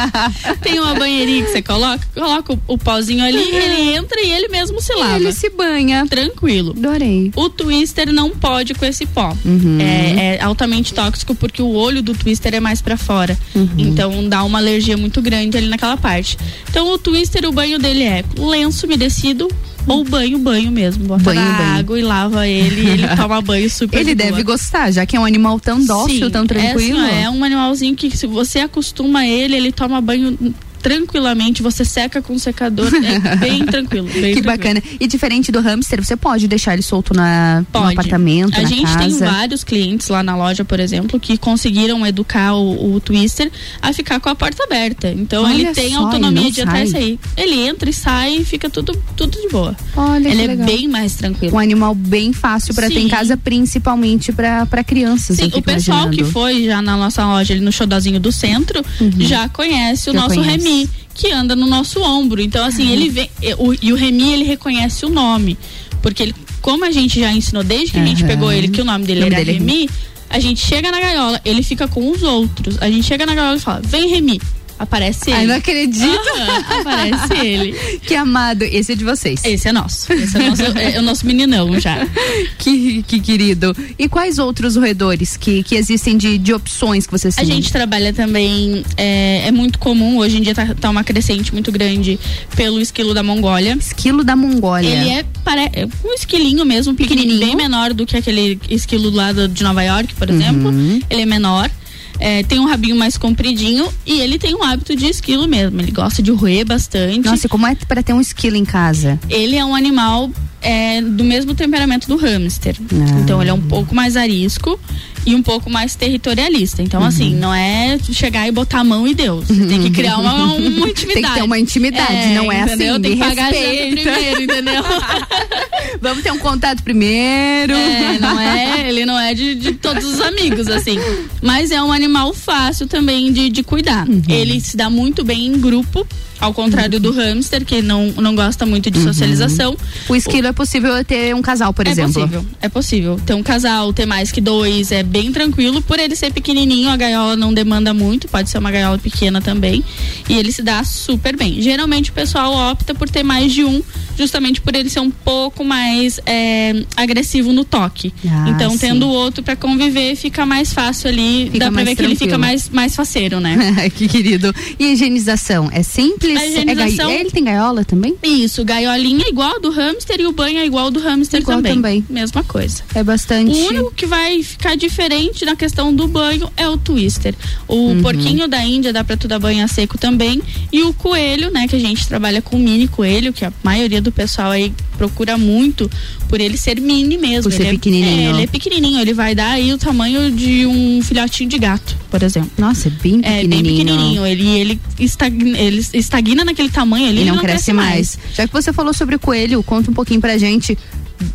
[laughs] Tem uma banheirinha que você coloca, coloca o, o pozinho ali, ele entra e ele mesmo se lava. Ele se banha. Tranquilo. Adorei. O twister não pode com esse pó. Uhum. É, é altamente tóxico porque o olho do twister é mais pra fora. Uhum. Então dá uma alergia muito grande ali naquela parte. Então o twister, o banho dele é lenço umedecido ou banho, banho mesmo. Bota Banho, na banho. água e lava ele ele [laughs] toma banho super Ele de deve gostar, já que é um animal tão dócil, Sim, tão tranquilo. É, assim, ó, é um animalzinho que se você acostuma ele, ele toma banho tranquilamente, você seca com o secador, é bem [laughs] tranquilo. Bem que tranquilo. bacana. E diferente do hamster, você pode deixar ele solto na, no Pode. apartamento, A na gente casa? tem vários clientes lá na loja, por exemplo, que conseguiram educar o, o Twister a ficar com a porta aberta. Então Olha ele tem só, autonomia de entrar e sai. sair. Ele entra e sai e fica tudo, tudo de boa. Olha ele é legal. bem mais tranquilo. Um animal bem fácil para ter em casa, principalmente para crianças. Sim, o pessoal imaginando. Uhum. que foi já na nossa loja ali no Xodozinho do centro já conhece o Já nosso conhece. Remy, que anda no nosso ombro. Então, assim, ele vem. e o- E o Remy, ele reconhece o nome. Porque ele, como a gente já ensinou desde que a gente pegou ele que o nome dele O nome era dele é Remy, a gente chega na gaiola, ele fica com os outros. A gente chega na gaiola e fala: vem, Remy. Aparece ele. Ai, não acredito. Aham, aparece ele. Que amado, esse é de vocês. Esse é nosso. Esse é, nosso, é o nosso meninão já. [laughs] Que, que querido. E quais outros roedores que, que existem de, de opções que vocês A têm? gente trabalha também, é, é muito comum, hoje em dia tá, tá uma crescente muito grande pelo esquilo da Mongólia. Esquilo da Mongólia. Ele é pare... um esquilinho mesmo, pequenininho, bem menor do que aquele esquilo lá do- de Nova York, por exemplo. Ele é menor. É, tem um rabinho mais compridinho e ele tem um hábito de esquilo mesmo. Ele gosta de roer bastante. Nossa, e como é para ter um esquilo em casa? Ele é um animal é, do mesmo temperamento do hamster. Ah. Então ele é um pouco mais arisco e um pouco mais territorialista. Então, Uhum. assim, não é chegar e botar a mão e Deus. Você tem que criar uma, uma intimidade. [laughs] Tem que ter uma intimidade, não é entendeu? assim, Tem que pagar a respeita. primeiro, entendeu? [laughs] Vamos ter um contato primeiro. É, não é, ele não é de, de todos os amigos, assim. Mas é um animal fácil também de, de cuidar. Uhum. Ele se dá muito bem em grupo, ao contrário do hamster, que não, não gosta muito de socialização. Uhum. O esquilo é possível ter um casal, por é exemplo. possível, é possível. Ter um casal, ter mais que dois, é bem tranquilo. Por ele ser pequenininho, a gaiola não demanda muito, pode ser uma gaiola pequena também. E ele se dá super bem. Geralmente o pessoal opta por ter mais de um, justamente por ele ser um pouco mais é, agressivo no toque. Ah, então, sim. tendo o outro pra conviver, fica mais fácil ali. Fica dá pra ver que ele fica tranquilo. mais, mais faceiro, né? [laughs] que querido. E a higienização? É simples? A higienização- É gai- Ele tem gaiola também? Isso, gaiolinha é igual do hamster e o banho é igual do hamster Igual também. também. Mesma coisa. É bastante. O único que vai ficar diferente na questão do banho é o twister. O Uhum. porquinho da Índia dá pra tu dar banho a seco também. E o coelho, né, que a gente trabalha com mini coelho, que a maioria do pessoal aí procura muito por ele ser mini mesmo. Por ser ele é- pequenininho. É, ele é pequenininho, ele vai dar aí o tamanho de um filhotinho de gato, por exemplo. Nossa, é bem É, pequenininho. bem pequenininho. Ele, ele, estagna, ele estagna naquele tamanho ali E não, cresce, mais. Já que você falou sobre coelho, conta um pouquinho pra gente.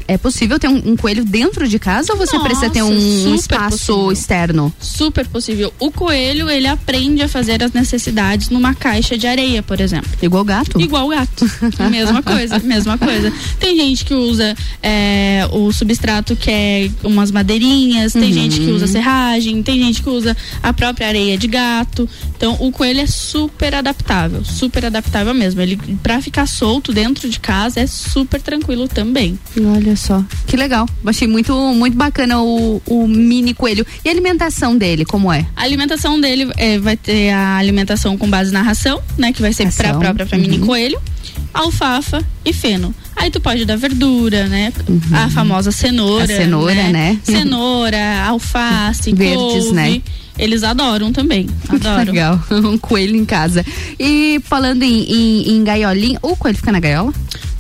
É possível ter um, um coelho dentro de casa ou você Nossa, precisa ter um, espaço possível. externo? Super possível. O coelho, ele aprende a fazer as necessidades numa caixa de areia, por exemplo. Igual gato? Igual gato. [laughs] mesma coisa, mesma coisa. Tem gente que usa é, o substrato que é umas madeirinhas, tem Uhum. gente que usa serragem, tem gente que usa a própria areia de gato. Então, o coelho é super adaptável, super adaptável mesmo. Ele, pra ficar solto dentro de casa, é super tranquilo também. Olha só, que legal. Achei muito, muito bacana o, o mini coelho. E a alimentação dele, como é? A alimentação dele é, vai ter a alimentação com base na ração, né? Que vai ser pra Ração, própria pra mini uhum. coelho, alfafa e feno. Aí tu pode dar verdura, né? A famosa cenoura. Uhum. A cenoura, né? Cenoura, alface, [laughs] Verdes, couve. né? Eles adoram também. [laughs] Adoram. Legal, [laughs] um coelho em casa. E falando em, em, em gaiolinha, o coelho fica na gaiola?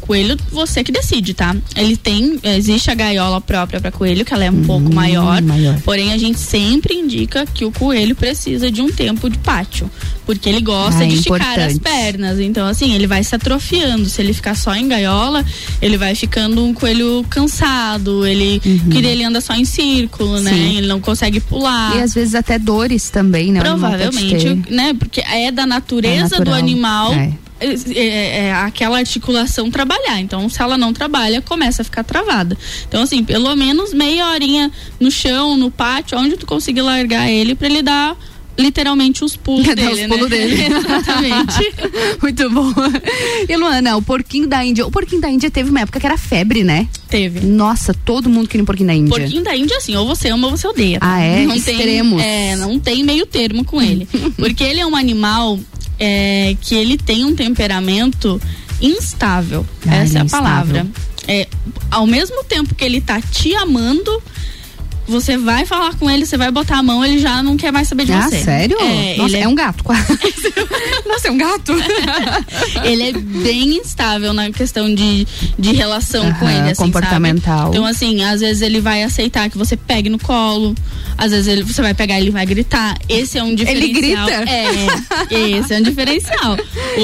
Coelho, você que decide, tá? Ele tem, existe a gaiola própria para coelho, que ela é um Hum, pouco maior, Porém, a gente sempre indica que o coelho precisa de um tempo de pátio, porque ele gosta Ah, de esticar importante. as pernas. Então, assim, ele vai se atrofiando. Se ele ficar só em gaiola, ele vai ficando um coelho cansado. Ele, que ele anda só em círculo, né? Uhum. Sim. Ele não consegue pular. E às vezes até dores também, né? Provavelmente, né? Porque é da natureza É do animal. é. É, é, é, aquela articulação trabalhar. Então, se ela não trabalha, começa a ficar travada. Então, assim, pelo menos meia horinha no chão, no pátio, onde tu conseguir largar ele pra ele dar literalmente os pulos [laughs] Dar dele, os né? pulos dele. [laughs] Exatamente. [laughs] Muito bom. E Luana, o porquinho da Índia. O porquinho da Índia teve uma época que era febre, né? Teve. Nossa, todo mundo queria um porquinho da Índia. Porquinho da Índia, assim, ou você ama ou você odeia. tá? Ah, é? Não Extremos. Tem, é, não tem meio termo com ele. Porque ele é um animal é, que ele tem um temperamento instável. Ah, Essa é é a instável. palavra. É, ao mesmo tempo que ele tá te amando, você vai falar com ele, você vai botar a mão, ele já não quer mais saber de Ah, você. sério? É, Nossa, ele é... um gato quase. [laughs] Nossa, é um gato? [laughs] ele é bem instável na questão de, de relação com Aham, ele, assim, comportamental. sabe? Então, assim, às vezes ele vai aceitar que você pegue no colo, às vezes ele, você vai pegar e ele vai gritar. Esse é um diferencial. grita? É, esse é um diferencial.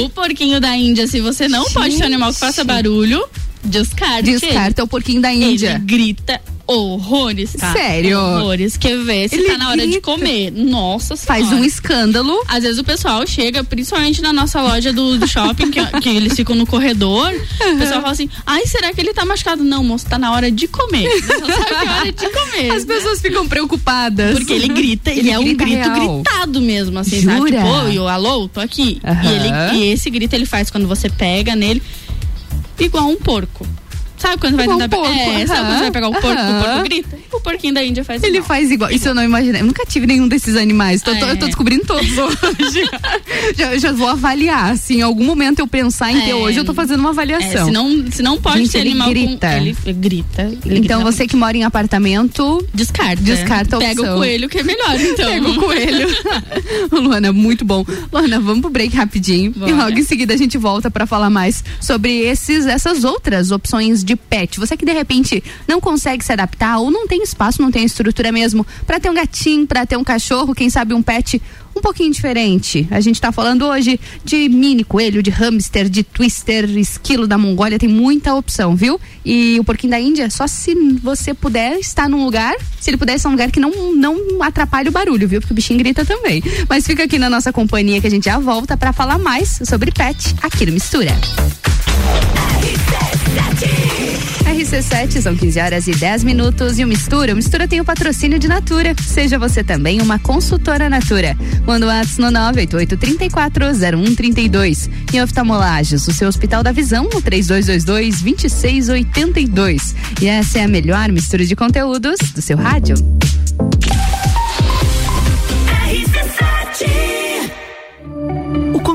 O porquinho da Índia, se você não pode ter um animal que faça barulho, descarte. ele. Descarta o porquinho da Índia. Ele grita horrores, tá? Sério? Horrores. Quer ver se Ele tá na hora de grita. comer. Nossa Faz Senhora. um escândalo. Às vezes o pessoal chega, principalmente na nossa loja do, do shopping, que, que eles ficam no corredor. O pessoal fala assim: ai, será que ele tá machucado? Não, moço, tá na hora de comer. Você [laughs] não sabe que é hora de comer. As pessoas ficam preocupadas. Porque ele grita, ele, é um grita grito real. gritado mesmo, assim, Jura? sabe? Tipo, eu, alô, tô aqui. Aham. E, ele, e esse grito ele faz quando você pega nele, igual um porco. Sabe quando vai tentar um porco, É, sabe quando você vai pegar o porco, o porco grita? O porquinho da Índia faz Ele igual. faz igual. Isso eu não imaginei. Eu nunca tive nenhum desses animais. Tô- tô- É. Eu tô descobrindo todos hoje. [laughs] já, já vou avaliar. assim, em algum momento eu pensar em ter É. hoje, eu tô fazendo uma avaliação. É, se não, se não pode Gente, ser ele animal grita. com. Ele grita. ele Então grita. você que mora em apartamento. Descarta. Descarta a Pega opção. o coelho que é melhor, [laughs] então. Pega o coelho. [laughs] Luana, muito bom. Luana, vamos pro break rapidinho. E Bora. logo em seguida a gente volta pra falar mais sobre esses, essas outras opções de pet. Você que de repente não consegue se adaptar ou não tem espaço, não tem estrutura mesmo pra ter um gatinho, pra ter um cachorro, quem sabe um pet um pouquinho diferente. A gente tá falando hoje de mini coelho, de hamster, de twister, esquilo da Mongólia, tem muita opção, viu? E o porquinho da Índia, só se você puder estar num lugar, se ele puder estar num lugar que não, não atrapalhe o barulho, viu? Porque o bichinho grita também. Mas fica aqui na nossa companhia que a gente já volta pra falar mais sobre pet aqui no Mistura. RC7, são 15 horas e 10 minutos. E o Mistura, o Mistura tem o patrocínio de Natura. Seja você também uma consultora Natura. Manda o WhatsApp no 988-340132. E oftalmolagens, o seu Hospital da Visão, no 3222-2682. E essa é a melhor mistura de conteúdos do seu rádio.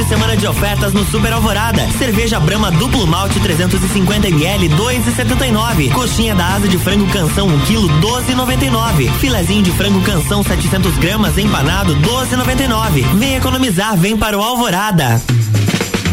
De semana de ofertas no Super Alvorada. Cerveja Brahma duplo malte 350 ml 2,79. Coxinha da asa de frango canção 1 kg 12,99. Filezinho de frango canção 700 gramas empanado 12,99. Vem economizar, vem para o Alvorada.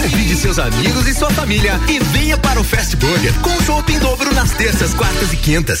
Convide seus amigos e sua família e venha para o Fast Burger com chopp em dobro nas terças, quartas e quintas.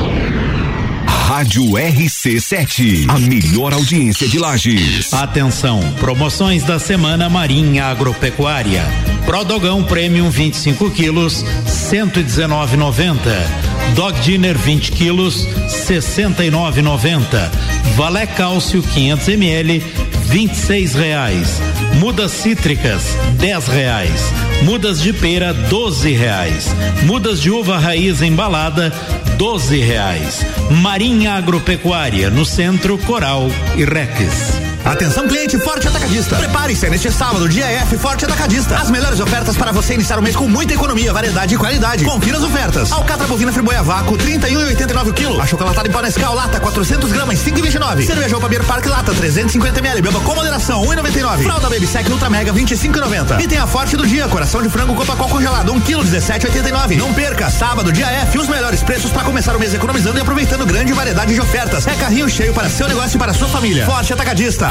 Rádio RC7, a melhor audiência de Lages. Atenção, promoções da semana Marinha Agropecuária. Prodogão Premium 25 quilos, 119,90. Dog Dinner 20 quilos, 69,90. Valé Cálcio 500 ml, 26 reais. Mudas cítricas, 10 reais. Mudas de pera, 12 reais. Mudas de uva raiz embalada, 12 reais. Marinha Agropecuária, no centro, Coral e Rex. Atenção cliente Forte Atacadista. Prepare-se neste sábado, dia F Forte Atacadista. As melhores ofertas para você iniciar o mês com muita economia, variedade e qualidade. Confira as ofertas. Alcatra bovina friboia vácuo, 31,89 kg. Achocolatada em pó Nescau, lata, 400 gramas, 5,29. Cerveja Opa Beer Park lata, 350 ml. Beba com moderação, 1,99. Fralda Baby Sec Ultra Mega, 25,90. E tem a Forte do dia, coração de frango Copacol congelado, 1 kg, 17,89. Não perca, sábado, dia F, os melhores preços para começar o mês economizando e aproveitando grande variedade de ofertas. É carrinho cheio para seu negócio e para sua família. Forte Atacadista.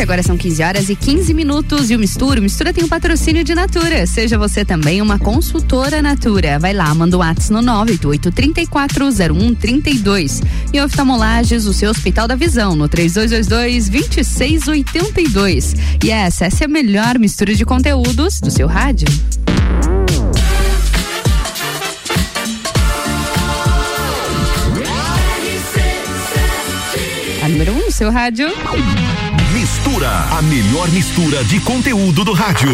agora são 15 horas e 15 minutos e o Mistura. O Mistura tem um patrocínio de Natura. Seja você também uma consultora Natura. Vai lá, manda o WhatsApp no 988-340132. E oftalmolages, o seu Hospital da Visão, no 3222-2682. E essa, essa é a melhor mistura de conteúdos do seu rádio. A número 1 um, seu rádio. Mistura, a melhor mistura de conteúdo do rádio.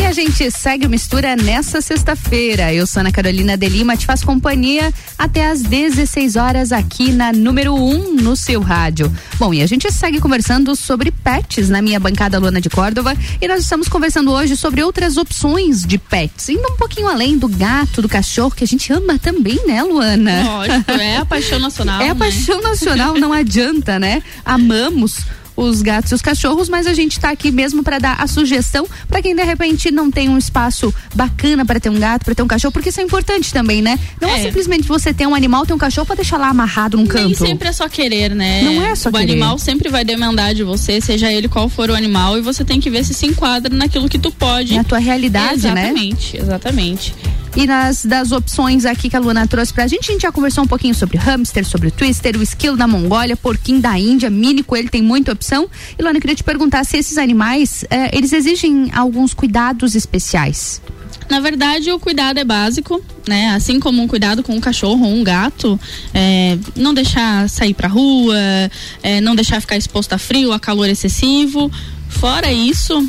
E a gente segue o Mistura nessa sexta-feira. Eu sou Ana Carolina de Lima, te faz companhia até às 16 horas aqui na número 1 um, no seu rádio. Bom, e a gente segue conversando sobre pets na minha bancada Luana de Córdova e nós estamos conversando hoje sobre outras opções de pets, indo um pouquinho além do gato, do cachorro, que a gente ama também, né, Luana? Lógico, é a paixão nacional. [laughs] É a né? paixão nacional, não adianta, né? Amamos os gatos e os cachorros, mas a gente está aqui mesmo para dar a sugestão para quem de repente não tem um espaço bacana para ter um gato, para ter um cachorro, porque isso é importante também, né? Não é, É. simplesmente você ter um animal, ter um cachorro para deixar lá amarrado num Nem canto. sempre é só querer, né? Não é só o querer. animal sempre vai demandar de você, seja ele qual for o animal, e você tem que ver se se enquadra naquilo que tu pode. Na tua realidade, né? exatamente, Exatamente, E nas das opções aqui que a Luana trouxe pra gente, a gente já conversou um pouquinho sobre hamster, sobre o twister, o esquilo da Mongólia, porquinho da Índia, mini coelho, tem muita opção. E Luana, eu queria te perguntar se esses animais, eh, eles exigem alguns cuidados especiais. Na verdade, o cuidado é básico, né? Assim como um cuidado com um cachorro ou um gato, é, não deixar sair pra rua, é, não deixar ficar exposto a frio, a calor excessivo. Fora isso,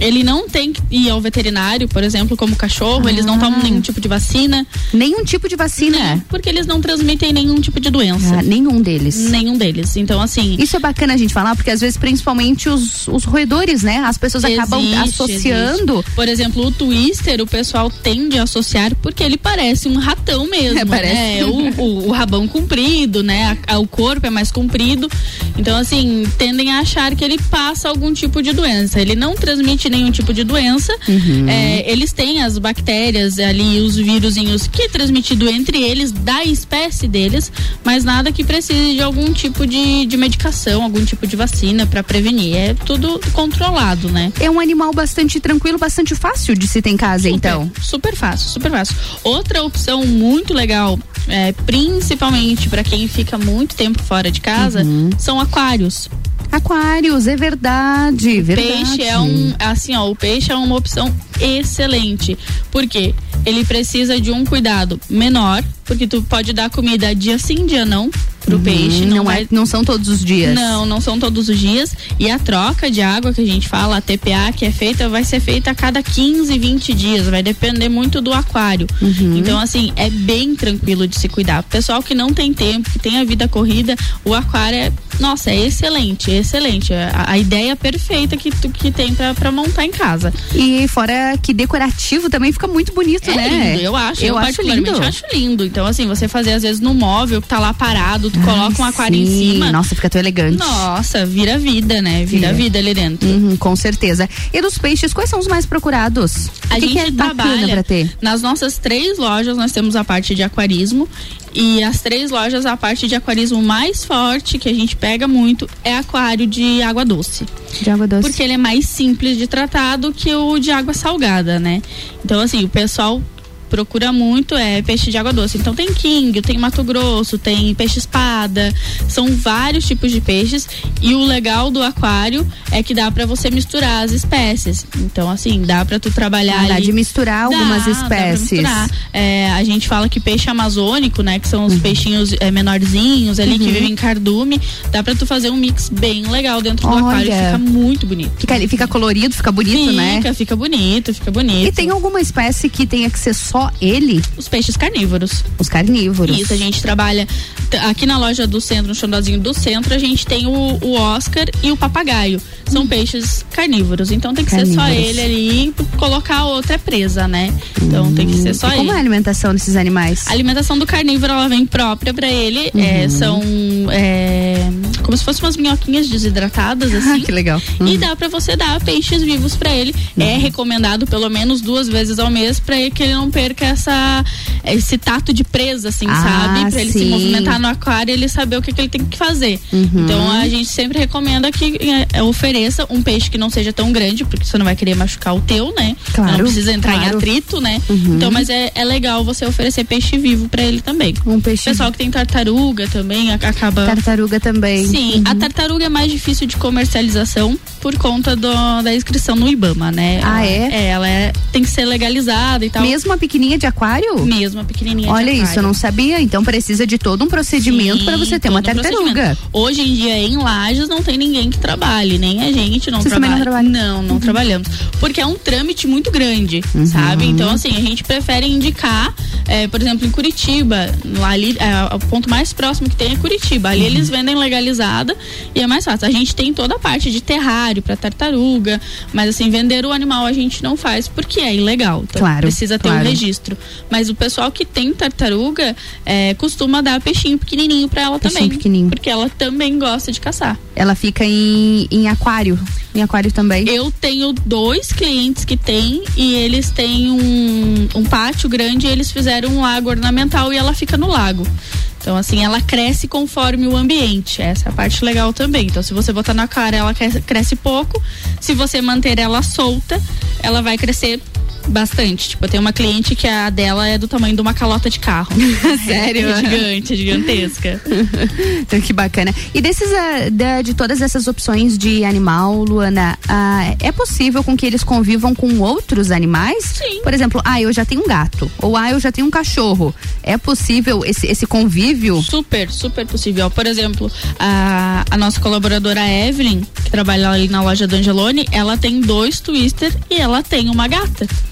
ele não tem que ir ao veterinário, por exemplo, como cachorro, eles não tomam nenhum tipo de vacina. Nenhum tipo de vacina? porque eles não transmitem nenhum tipo de doença. Ah, nenhum deles. Nenhum deles. Então, assim. Isso é bacana a gente falar, porque às vezes, principalmente os, os roedores, né? As pessoas acabam Existe, associando. existe. Por exemplo, o twister, o pessoal tende a associar porque ele parece um ratão mesmo. [laughs] É, parece. né? O, o- o rabão comprido, né? A- a- o corpo é mais comprido. Então, assim, tendem a achar que ele passa algum tipo de doença. Ele não transmite nenhum tipo de doença. Uhum. É, eles têm as bactérias ali, os vírusinhos que é transmitido entre eles, da espécie deles, mas nada que precise de algum tipo de, de medicação, algum tipo de vacina para prevenir. É tudo controlado, né? É um animal bastante tranquilo, bastante fácil de se ter em casa, então. Super fácil, super fácil. Outra opção muito legal, é, principalmente para quem fica muito tempo fora de casa, Uhum. são aquários. Aquários, é verdade, verdade. Peixe é um, assim, ó, o peixe é uma opção excelente. Por quê? Ele precisa de um cuidado menor, porque tu pode dar comida dia sim, dia não pro Uhum, peixe, não, não vai é- não são todos os dias. Não, não são todos os dias. E a troca de água que a gente fala, a TPA que é feita, vai ser feita a cada 15, 20 dias. Vai depender muito do aquário. Uhum. Então, assim, é bem tranquilo de se cuidar. Pessoal que não tem tempo, que tem a vida corrida, o aquário é, nossa, é excelente, excelente. É A, a ideia perfeita que, tu, que tem pra, pra montar em casa. E fora que decorativo também fica muito bonito, É né? lindo, eu acho. Eu Eu, acho particularmente lindo. acho lindo. Então, assim, você fazer às vezes no móvel que tá lá parado, Tu coloca um aquário em Sim, cima. Nossa, fica tão elegante. Nossa, vira vida, né? Vira vida ali dentro. Uhum, com certeza. E dos peixes, quais são os mais procurados? A o que, gente que é trabalha pra ter? nas nossas três lojas nós temos a parte de aquarismo e as três lojas a parte de aquarismo mais forte que a gente pega muito é aquário de água doce. De água doce. Porque ele é mais simples de tratar do que o de água salgada, né? Então assim, o pessoal procura muito é peixe de água doce. Então tem king, tem mato grosso, tem peixe espada, são vários tipos de peixes e o legal do aquário é que dá pra você misturar as espécies. Então assim, dá pra tu trabalhar dá ali- de misturar Dá, algumas dá espécies. misturar. É, a gente fala que peixe amazônico, né, que são os peixinhos é, menorzinhos ali que Uhum. vivem em cardume, dá pra tu fazer um mix bem legal dentro do Olha. aquário, fica muito bonito. Fica, fica colorido, fica bonito, fica, né? Fica bonito, fica bonito. E tem alguma espécie que tenha que ser só ele? Os peixes carnívoros. Os carnívoros. Isso, a gente trabalha aqui na loja do centro, no Xandozinho do centro, a gente tem o, o Oscar e o papagaio. São peixes carnívoros, então tem que ser só Carnívoros. ele ali, colocar a outra é presa, né? Então tem que ser só E como ele. é a alimentação desses animais? A alimentação do carnívoro ela vem própria pra ele. é, Uhum. são é, como se fossem umas minhoquinhas desidratadas, assim. que legal. E dá pra você dar peixes vivos pra ele. É recomendado pelo menos duas vezes ao mês pra que ele não perca essa, esse tato de presa, assim, Ah, sabe? Pra ele se sim. movimentar no aquário e ele saber o que, que ele tem que fazer. Uhum. Então a gente sempre recomenda que é, ofereça um peixe que não seja tão grande, porque você não vai querer machucar o teu, né? Claro, não precisa entrar em claro. atrito, né? Uhum. Então, mas é, é legal você oferecer peixe vivo pra ele também. Um peixe O pessoal que tem tartaruga também acaba. Tartaruga também. Sim, a tartaruga é mais difícil de comercialização por conta do, da inscrição no IBAMA, né? Ah, Ela- é? Ela é, tem que ser legalizada e tal. Mesmo a pequenininha de aquário? Mesmo a pequenininha Olha de isso, eu aquário. não sabia. Então precisa de todo um procedimento para você ter uma um tartaruga. procedimento. Hoje em dia, em Lages, não tem ninguém que trabalhe, nem a gente não Vocês também trabalha. não trabalham? Não, não trabalhamos. Porque é um trâmite muito grande, Uhum. sabe? Então, assim, a gente prefere indicar, eh, por exemplo, em Curitiba, lá ali, eh, o ponto mais próximo que tem é Curitiba. Ali Uhum. eles vendem legalizada e é mais fácil. A gente tem toda a parte de terrário para tartaruga, mas assim, vender o animal a gente não faz porque é ilegal. Então Claro, precisa ter claro. um registro. Mas o pessoal que tem tartaruga eh, costuma dar peixinho pequenininho para ela Peixinho também. pequenininho. Porque ela também gosta de caçar. Ela fica em, em aquário. Em aquário também. Eu tenho dois clientes que têm e eles têm um, um pátio grande e eles fizeram um lago ornamental e ela fica no lago. Então, assim, ela cresce conforme o ambiente. Essa é a parte legal também. Então, se você botar na cara, ela cresce, cresce pouco. Se você manter ela solta, ela vai crescer bastante. Tipo, eu tenho uma cliente que a dela é do tamanho de uma calota de carro. [laughs] Sério? É [laughs] gigante, é gigantesca. [laughs] Então, que bacana. E desses, ah, de todas essas opções de animal, Luana, ah, é possível com que eles convivam com outros animais? Sim. Por exemplo, ah, eu já tenho um gato. Ou ah, eu já tenho um cachorro. É possível esse, esse convívio? Super, super possível. Por exemplo, a, a nossa colaboradora Evelyn, que trabalha ali na loja do Angelone, ela tem dois twister e ela tem uma gata.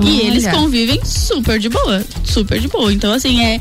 E Olha. eles convivem super de boa, super de boa. Então, assim, é.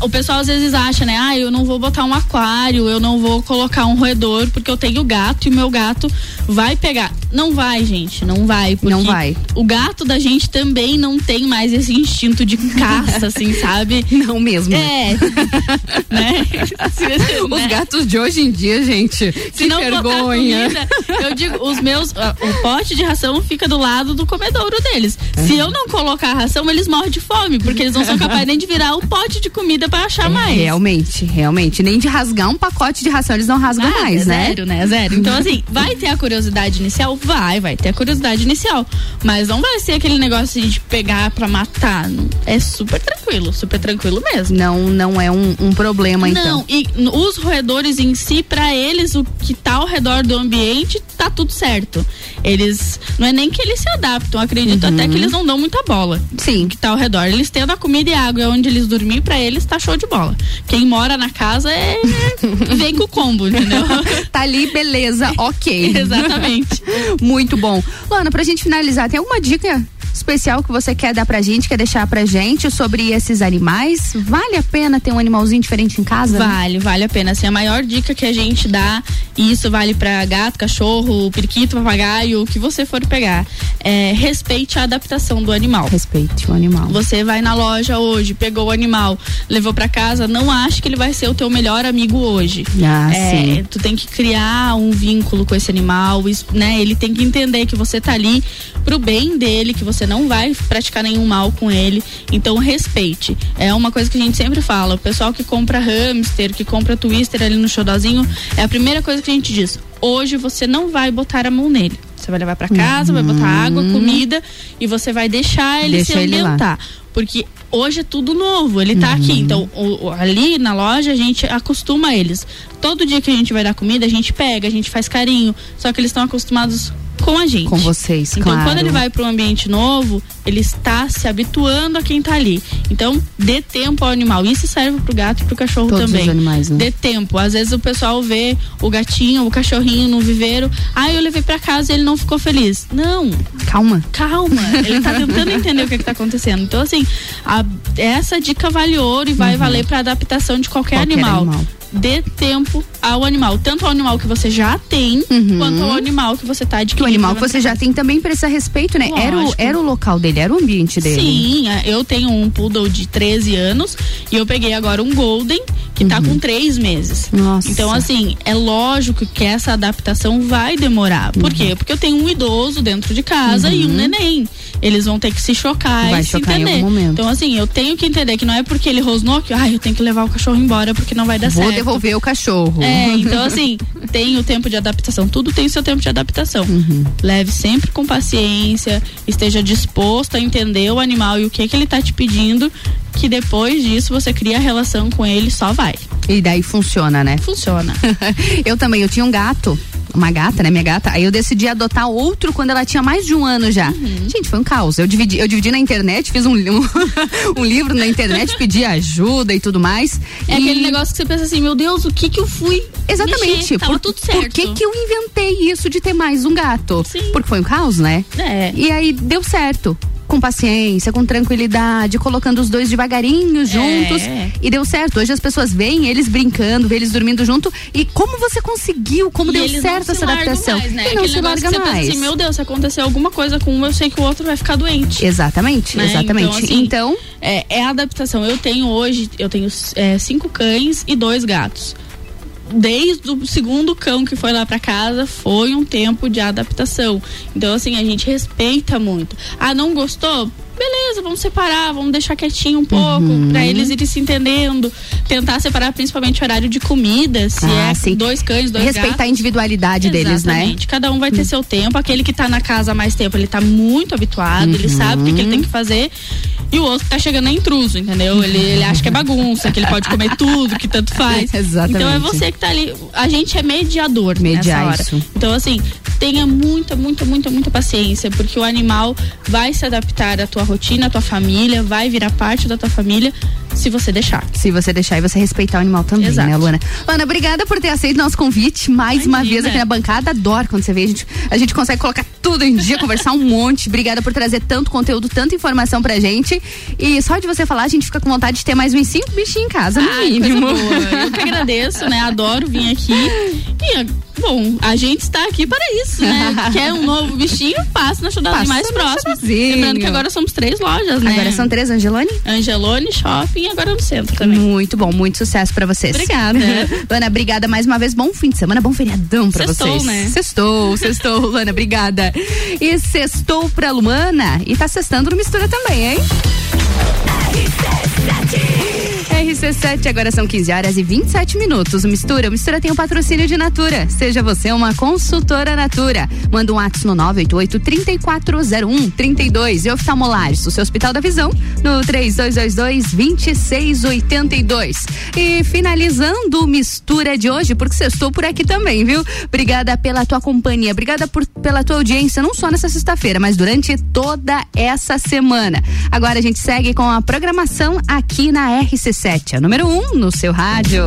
O pessoal às vezes acha, né? Ah, eu não vou botar um aquário, eu não vou colocar um roedor, porque eu tenho gato e o meu gato vai pegar. Não vai, gente, não vai. Porque Não vai. O gato da gente também não tem mais esse instinto de caça, assim, [laughs] sabe? Não mesmo. É. [laughs] né? [laughs] Os gatos de hoje em dia, gente. Se que vergonha. comida, eu digo, os meus, o pote de ração fica do lado do comedouro deles. Se eu não colocar a ração, eles morrem de fome, porque eles não são capazes nem de virar o pote de comida pra achar mais. Realmente, realmente. Nem de rasgar um pacote de ração eles não rasgam Ah, mais, é né? Zero, né? Zero. Então, assim, vai ter a curiosidade inicial? Vai, vai ter a curiosidade inicial. Mas não vai ser aquele negócio de pegar pra matar. Não. É super tranquilo, super tranquilo mesmo. Não, não é um, um problema, então. Não, e os roedores em si, pra eles, o que tá ao redor do ambiente, tá tudo certo. Eles. Não é nem que eles se adaptam, acredito até que eles não dão muita bola. Sim. Que tá ao redor. Eles tendo a comida e a água onde eles dormir, pra eles tá show de bola. Quem mora na casa é. [laughs] vem com o combo, entendeu? [laughs] Tá ali, beleza, ok. [laughs] Exatamente. Muito bom. Luana, pra gente finalizar, tem alguma dica especial que você quer dar pra gente, quer deixar pra gente sobre esses animais? Vale a pena ter um animalzinho diferente em casa? Vale, vale a pena. Assim, a maior dica que a gente dá, e isso vale para gato, cachorro, periquito, papagaio, o que você for pegar, é respeite a adaptação do animal. Respeite o animal. Você vai na loja hoje, pegou o animal, levou para casa, não ache que ele vai ser o teu melhor amigo hoje. Ah, é, sim. Tu tem que criar um vínculo com esse animal, né? Ele tem que entender que você tá ali pro bem dele, que você não vai praticar nenhum mal com ele. Então respeite. É uma coisa que a gente sempre fala. O pessoal que compra hamster, que compra twister ali no xodozinho, é a primeira coisa que a gente diz. Hoje você não vai botar a mão nele. Você vai levar para casa, vai botar água, comida e você vai deixar ele Deixa se ele lá. ambientar. Porque hoje é tudo novo, ele tá aqui. Então, o- o- ali na loja a gente acostuma eles. Todo dia que a gente vai dar comida, a gente pega, a gente faz carinho. Só que eles estão acostumados com a gente. Com vocês, Então, claro. quando ele vai para um ambiente novo, ele está se habituando a quem tá ali. Então, dê tempo ao animal. Isso serve pro gato e pro cachorro Todos também. os animais, né? Dê tempo. Às vezes o pessoal vê o gatinho, o cachorrinho no viveiro. Ah, eu levei para casa e ele não ficou feliz. Não. Calma. Calma. Ele tá tentando [laughs] entender o que, que tá acontecendo. Então, assim, a- essa dica vale ouro e vai valer para adaptação de qualquer, Uhum. Qualquer animal. animal. Dê tempo ao animal, tanto ao animal que você já tem, quanto ao animal que você tá Que adquirindo. o animal que na você já tem também precisa respeito, né? Era o, era o local dele, era o ambiente dele. Sim, é, eu tenho um poodle de 13 anos e eu peguei agora um golden que tá com três meses. Uhum. Nossa. Então, assim, é lógico que essa adaptação vai demorar. Por Uhum. quê? Porque eu tenho um idoso dentro de casa e um neném. Eles vão ter que se chocar Vai e se chocar em entender. Então, assim, eu tenho que entender que não é porque ele rosnou que, ai, eu tenho que levar o cachorro embora porque não vai dar Vou certo. devolver o cachorro. É, então assim, tem o tempo de adaptação, tudo tem o seu tempo de adaptação. Uhum. Leve sempre com paciência, esteja disposto a entender o animal e o que que ele tá te pedindo, que depois disso você cria a relação com ele, só vai. E daí funciona, né? Funciona. [laughs] eu também, eu tinha um gato. Uma gata, né? Minha gata. Aí eu decidi adotar outro quando ela tinha mais de um ano já. Uhum. Gente, foi um caos. Eu dividi, eu dividi na internet, fiz um, um, [laughs] um livro na internet, pedi ajuda e tudo mais. É E- aquele negócio que você pensa assim, meu Deus, o que que eu fui Exatamente. mexer? Por, tudo certo. Por que que eu inventei isso de ter mais um gato? Porque foi um caos, né? É. E aí deu certo. Com paciência, com tranquilidade, colocando os dois devagarinho juntos. É. E deu certo. Hoje as pessoas veem eles brincando, veem eles dormindo junto. E como você conseguiu, como E deu certo essa adaptação. Mais, né? E não Aquele se larga você pensa mais. assim, meu Deus, se acontecer alguma coisa com um, eu sei que o outro vai ficar doente. Exatamente, né? exatamente. Então, Então, assim, é, é a adaptação. Eu tenho hoje, eu tenho é, cinco cães e dois gatos. Desde o segundo cão que foi lá pra casa, foi um tempo de adaptação. Então, assim, a gente respeita muito. Ah, não gostou? Beleza, vamos separar, vamos deixar quietinho um pouco, Uhum. pra eles irem se entendendo. Tentar separar principalmente o horário de comida, se Ah, é sim. dois cães, dois respeitar gatos. a individualidade deles, né? Exatamente. Cada um vai ter seu tempo. Aquele que tá na casa há mais tempo, ele tá muito habituado, ele sabe o que, que ele tem que fazer. E o outro tá chegando é intruso, entendeu? Ele, ele acha que é bagunça, que ele pode comer tudo, que tanto faz. [laughs] Exatamente. Então é você que tá ali. A gente é mediador Mediar nessa hora. isso. Então, assim, tenha muita, muita, muita, muita paciência, porque o animal vai se adaptar à tua rotina, à tua família, vai virar parte da tua família, se você deixar. Se você deixar e você respeitar o animal também, Exato. né, Luana? Luana, obrigada por ter aceito nosso convite mais uma vez aqui na bancada. Adoro quando você vê. A gente, a gente consegue colocar tudo em dia, conversar um monte. Obrigada por trazer tanto conteúdo, tanta informação pra gente. E só de você falar, a gente fica com vontade de ter mais uns cinco bichinhos em casa, no mínimo. Eu que agradeço, né? Adoro vir aqui. E, bom, a gente está aqui para isso, né? [laughs] Quer um novo bichinho? Passa na Passa mais. Chudazinho. Lembrando que agora somos três lojas, né? Agora são três, Angelone? Angelone, Shopping e agora no centro também. Muito bom, muito sucesso pra vocês. Obrigada. [laughs] Luana, obrigada mais uma vez. Bom fim de semana, bom feriadão pra Sextou, vocês. né? Sextou, sextou, [laughs] Luana, obrigada. E sextou pra Luana e tá sextando no Mistura também, hein? RC7, agora são 15 horas e 27 minutos. Mistura, Mistura tem o patrocínio de Natura. Seja você uma consultora Natura. Manda um WhatsApp no 988-3401-32 e oftalmolages, o seu Hospital da Visão, no 3222-2682. E finalizando Mistura de hoje, porque você estou por aqui também, viu? Obrigada pela tua companhia, obrigada por, pela tua audiência, não só nessa sexta-feira, mas durante toda essa semana. Agora a gente segue com a programação aqui na RC7, a número 1 um no seu rádio.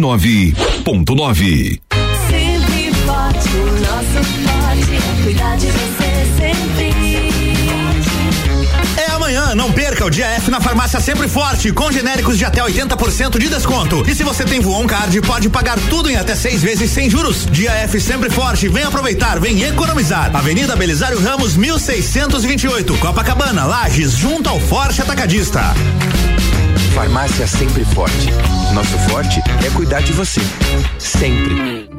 89.9. Sempre forte, o nosso forte é cuidar de você sempre. É amanhã, não perca o dia F na farmácia Sempre Forte, com genéricos de até 80% de desconto. E se você tem Voon Card, pode pagar tudo em até seis vezes sem juros. Dia F Sempre Forte, vem aproveitar, vem economizar. Avenida Belisário Ramos, 1628, Copacabana, Lages, junto ao Forte Atacadista. Farmácia Sempre Forte. Nosso forte é cuidar de você. Sempre.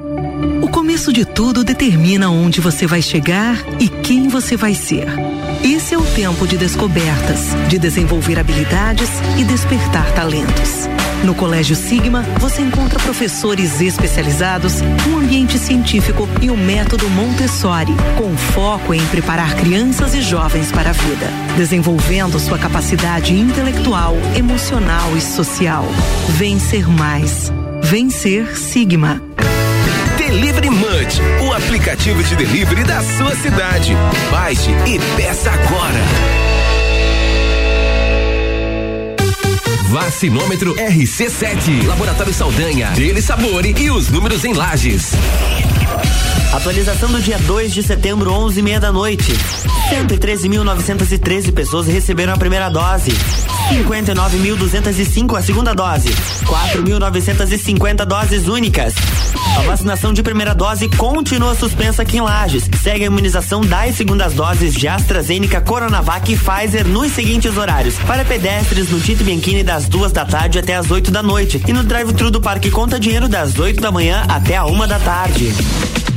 O começo de tudo determina onde você vai chegar e quem você vai ser. Esse é o tempo de descobertas, de desenvolver habilidades e despertar talentos. No Colégio Sigma, você encontra professores especializados, um ambiente científico e o método Montessori, com foco em preparar crianças e jovens para a vida, desenvolvendo sua capacidade intelectual, emocional e social. Vencer mais. Vencer Sigma. Delivery Munch, o aplicativo de delivery da sua cidade. Baixe e peça agora. Vacinômetro RC7, Laboratório Saldanha, dele Sabore e os números em lajes. Atualização do dia 2 de setembro, 11 e meia da noite. 113.913 pessoas receberam a primeira dose. 59.205 a segunda dose. 4.950 doses únicas. A vacinação de primeira dose continua suspensa aqui em Lages. Segue a imunização das segundas doses de AstraZeneca, Coronavac e Pfizer nos seguintes horários. Para pedestres no Tito Bianchini das duas da tarde até as 8 da noite. E no drive-thru do Parque Conta Dinheiro das 8 da manhã até a uma da tarde.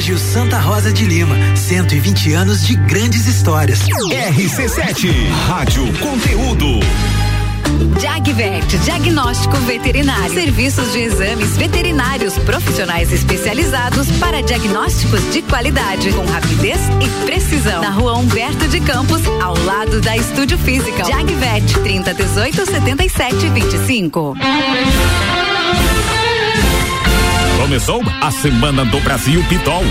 Colégio Santa Rosa de Lima, 120 anos de grandes histórias. RC7, Rádio Conteúdo. Jagvet, diagnóstico veterinário. Serviços de exames veterinários profissionais especializados para diagnósticos de qualidade, com rapidez e precisão. Na rua Humberto de Campos, ao lado da Estúdio Física. Jagvet, 30 18 77 25. Começou a Semana do Brasil Pitol.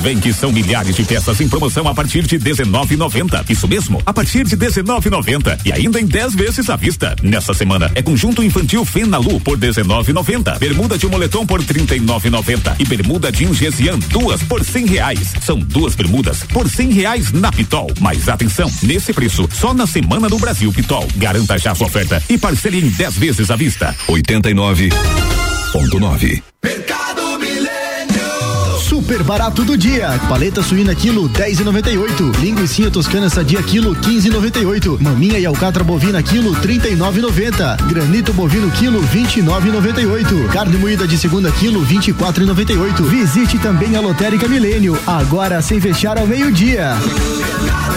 Vem que são milhares de peças em promoção a partir de 19,90. Isso mesmo, a partir de 19,90 e ainda em 10 vezes à vista. Nessa semana é conjunto infantil Fenalu por 19,90, bermuda de moletom por 39,90 e bermuda de Gesian duas por 100 reais. São duas bermudas por 100 reais na Pitol. Mas atenção, nesse preço só na Semana do Brasil Pitol. Garanta já sua oferta e parcele em 10 vezes à vista. 89.9. Super barato do dia. Paleta suína quilo 10,98. Linguiça toscana sadia quilo 15,98. Maminha e alcatra bovina quilo 39,90. Granito bovino quilo 29,98. Carne moída de segunda quilo 24,98. Visite também a Lotérica Milênio, agora sem fechar ao meio-dia. Faça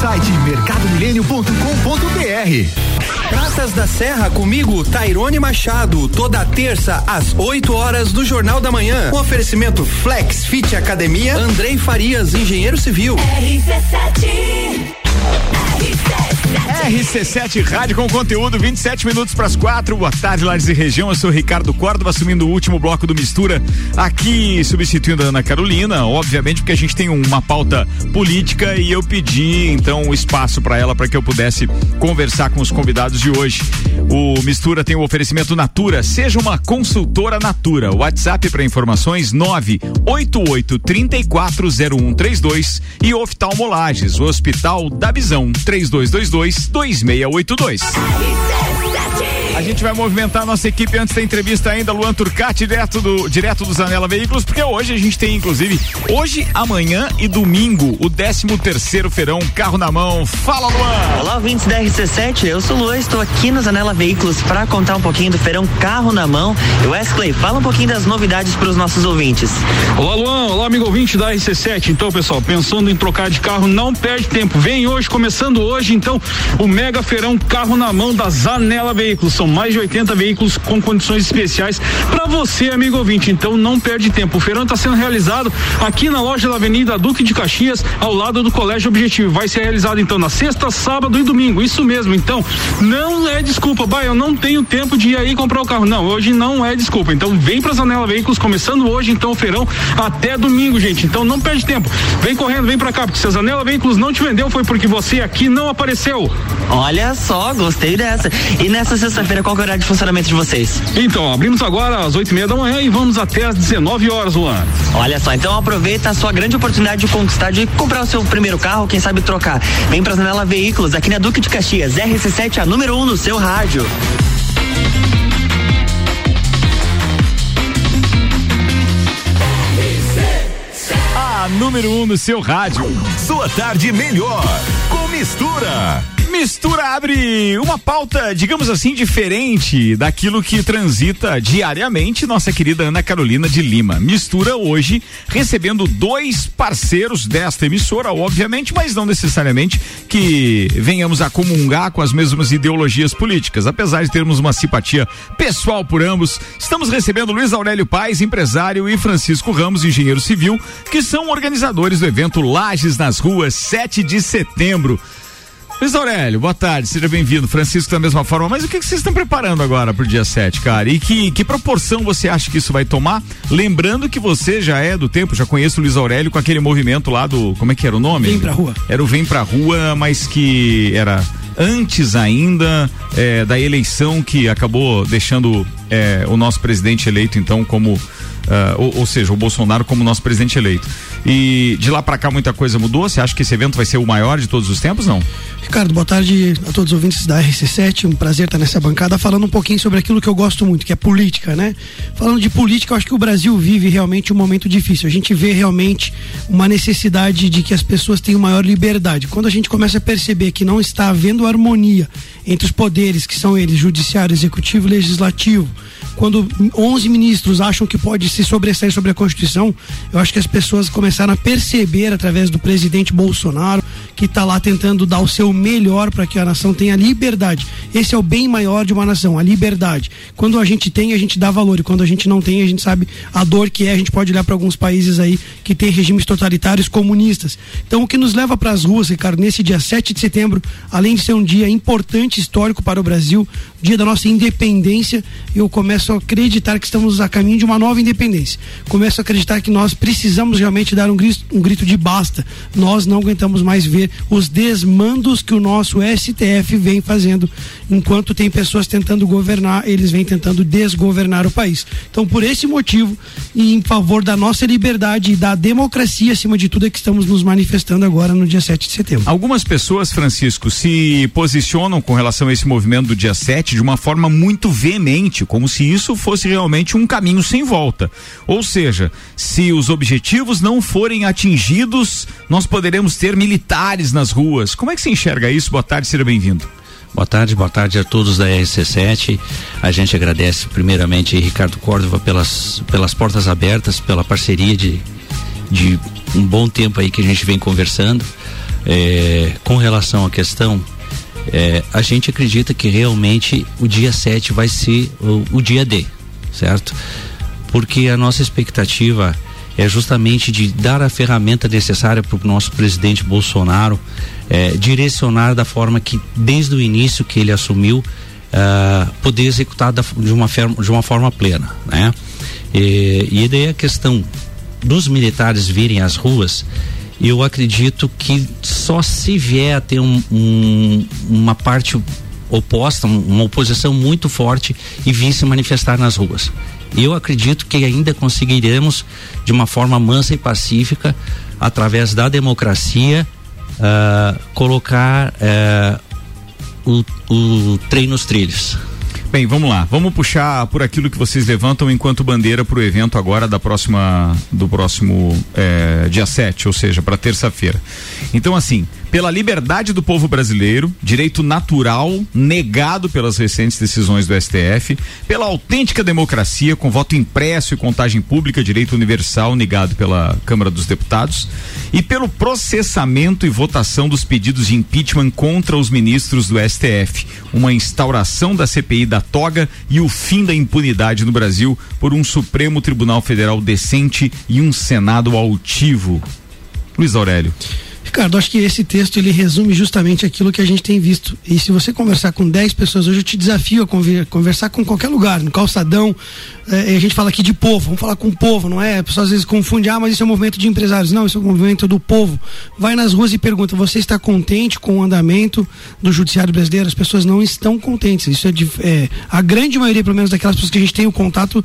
site mercadomilênio.com.br. Praças da Serra comigo, Tairone Machado, toda terça às 8 horas do Jornal da Manhã. Um oferecimento Flex Fit Academia, Andrei Farias, engenheiro civil. RC7 RC7 Rádio com conteúdo, 27 minutos para as quatro. Boa tarde, Lares e Região. Eu sou Ricardo Córdova, assumindo o último bloco do Mistura, aqui substituindo a Ana Carolina, obviamente, porque a gente tem uma pauta política e eu pedi então o um espaço para ela para que eu pudesse conversar com os convidados de hoje. O Mistura tem o oferecimento Natura, seja uma consultora Natura. WhatsApp para informações 988 340132 e Oftalmolages, o Hospital da Visão 3222 2682. A gente vai movimentar a nossa equipe antes da entrevista ainda, Luan Turcati, direto do, direto do Zanela Veículos, porque hoje a gente tem, inclusive, hoje, amanhã e domingo, o 13 terceiro feirão, carro na mão. Fala, Luan! Olá, ouvintes da RC7, eu sou o Luan, estou aqui no Zanela Veículos para contar um pouquinho do feirão Carro na Mão. E Wesley, fala um pouquinho das novidades para os nossos ouvintes. Olá, Luan, olá, amigo ouvinte da RC7. Então, pessoal, pensando em trocar de carro, não perde tempo. Vem hoje, começando hoje, então, o mega feirão Carro na Mão da Zanela Veículos. São mais de 80 veículos com condições especiais para você, amigo ouvinte. Então não perde tempo. O feirão está sendo realizado aqui na loja da Avenida Duque de Caxias, ao lado do Colégio Objetivo. Vai ser realizado então na sexta, sábado e domingo. Isso mesmo. Então não é desculpa, bah, eu não tenho tempo de ir aí comprar o carro. Não, hoje não é desculpa. Então vem para Zanela Veículos começando hoje então o feirão até domingo, gente. Então não perde tempo. Vem correndo, vem para cá, porque se a Zanela Veículos não te vendeu foi porque você aqui não apareceu. Olha só, gostei dessa. E nessa sexta-feira qual que é o horário de funcionamento de vocês? Então, abrimos agora às oito e meia da manhã e vamos até às 19 horas, Luan. Olha só, então aproveita a sua grande oportunidade de conquistar, de comprar o seu primeiro carro, quem sabe trocar. Vem pra Zanela Veículos, aqui na Duque de Caxias, RC7, a número 1 um no seu rádio. A número 1 um no seu rádio. Sua tarde melhor com mistura. Mistura abre uma pauta, digamos assim, diferente daquilo que transita diariamente nossa querida Ana Carolina de Lima. Mistura hoje recebendo dois parceiros desta emissora, obviamente, mas não necessariamente que venhamos a comungar com as mesmas ideologias políticas. Apesar de termos uma simpatia pessoal por ambos, estamos recebendo Luiz Aurélio Paes, empresário, e Francisco Ramos, engenheiro civil, que são organizadores do evento Lages nas Ruas, 7 de setembro. Luiz Aurélio, boa tarde, seja bem-vindo. Francisco da mesma forma, mas o que, que vocês estão preparando agora pro dia 7, cara? E que, que proporção você acha que isso vai tomar? Lembrando que você já é do tempo, já conheço o Luiz Aurélio com aquele movimento lá do. Como é que era o nome? Vem pra rua. Era o Vem pra Rua, mas que era antes ainda é, da eleição que acabou deixando é, o nosso presidente eleito, então, como. Uh, ou, ou, seja, o Bolsonaro como nosso presidente eleito. E de lá para cá muita coisa mudou? Você acha que esse evento vai ser o maior de todos os tempos, não? Ricardo, boa tarde a todos os ouvintes da RC7. Um prazer estar nessa bancada falando um pouquinho sobre aquilo que eu gosto muito, que é política, né? Falando de política, eu acho que o Brasil vive realmente um momento difícil. A gente vê realmente uma necessidade de que as pessoas tenham maior liberdade. Quando a gente começa a perceber que não está havendo harmonia entre os poderes, que são eles, judiciário, executivo e legislativo, quando 11 ministros acham que pode se sobressair sobre a Constituição, eu acho que as pessoas começaram a perceber através do presidente Bolsonaro que está lá tentando dar o seu melhor para que a nação tenha liberdade. Esse é o bem maior de uma nação, a liberdade. Quando a gente tem, a gente dá valor e quando a gente não tem, a gente sabe a dor que é. A gente pode olhar para alguns países aí que tem regimes totalitários comunistas. Então, o que nos leva para as ruas, Ricardo, nesse dia 7 de setembro, além de ser um dia importante histórico para o Brasil, dia da nossa independência, eu começo a acreditar que estamos a caminho de uma nova independência. Começo a acreditar que nós precisamos realmente dar um grito, um grito de basta. Nós não aguentamos mais ver os desmandos que o nosso STF vem fazendo. Enquanto tem pessoas tentando governar, eles vêm tentando desgovernar o país. Então, por esse motivo, e em favor da nossa liberdade e da democracia, acima de tudo, é que estamos nos manifestando agora no dia 7 de setembro. Algumas pessoas, Francisco, se posicionam com relação a esse movimento do dia 7 de uma forma muito veemente, como se isso fosse realmente um caminho sem volta. Ou seja, se os objetivos não forem atingidos, nós poderemos ter militares nas ruas. Como é que você enxerga isso? Boa tarde, seja bem-vindo. Boa tarde, boa tarde a todos da RC7. A gente agradece primeiramente Ricardo Córdova pelas, pelas portas abertas, pela parceria de, de um bom tempo aí que a gente vem conversando. É, com relação à questão É, a gente acredita que realmente o dia 7 vai ser o, o dia D, certo? Porque a nossa expectativa é justamente de dar a ferramenta necessária para o nosso presidente Bolsonaro é, direcionar da forma que desde o início que ele assumiu uh, poder executar da, de uma forma de uma forma plena, né? E, e daí a questão dos militares virem às ruas, eu acredito que só se vier a ter um, um, uma parte oposta, uma oposição muito forte e vir se manifestar nas ruas. Eu acredito que ainda conseguiremos, de uma forma mansa e pacífica, através da democracia, uh, colocar uh, o, o trem nos trilhos. Bem, vamos lá. Vamos puxar por aquilo que vocês levantam enquanto bandeira para o evento agora da próxima do próximo é, dia 7, ou seja, para terça-feira. Então, assim, pela liberdade do povo brasileiro, direito natural negado pelas recentes decisões do STF, pela autêntica democracia com voto impresso e contagem pública, direito universal negado pela Câmara dos Deputados, e pelo processamento e votação dos pedidos de impeachment contra os ministros do STF, uma instauração da CPI da toga e o fim da impunidade no Brasil por um Supremo Tribunal Federal decente e um Senado altivo. Luiz Aurélio. Ricardo, acho que esse texto ele resume justamente aquilo que a gente tem visto. E se você conversar com 10 pessoas hoje, eu te desafio a conversar com qualquer lugar, no calçadão. É, a gente fala aqui de povo, vamos falar com o povo, não é? A pessoa às vezes confunde, ah, mas isso é um movimento de empresários. Não, isso é um movimento do povo. Vai nas ruas e pergunta: você está contente com o andamento do judiciário brasileiro? As pessoas não estão contentes. Isso é, de, é a grande maioria, pelo menos daquelas pessoas que a gente tem o contato,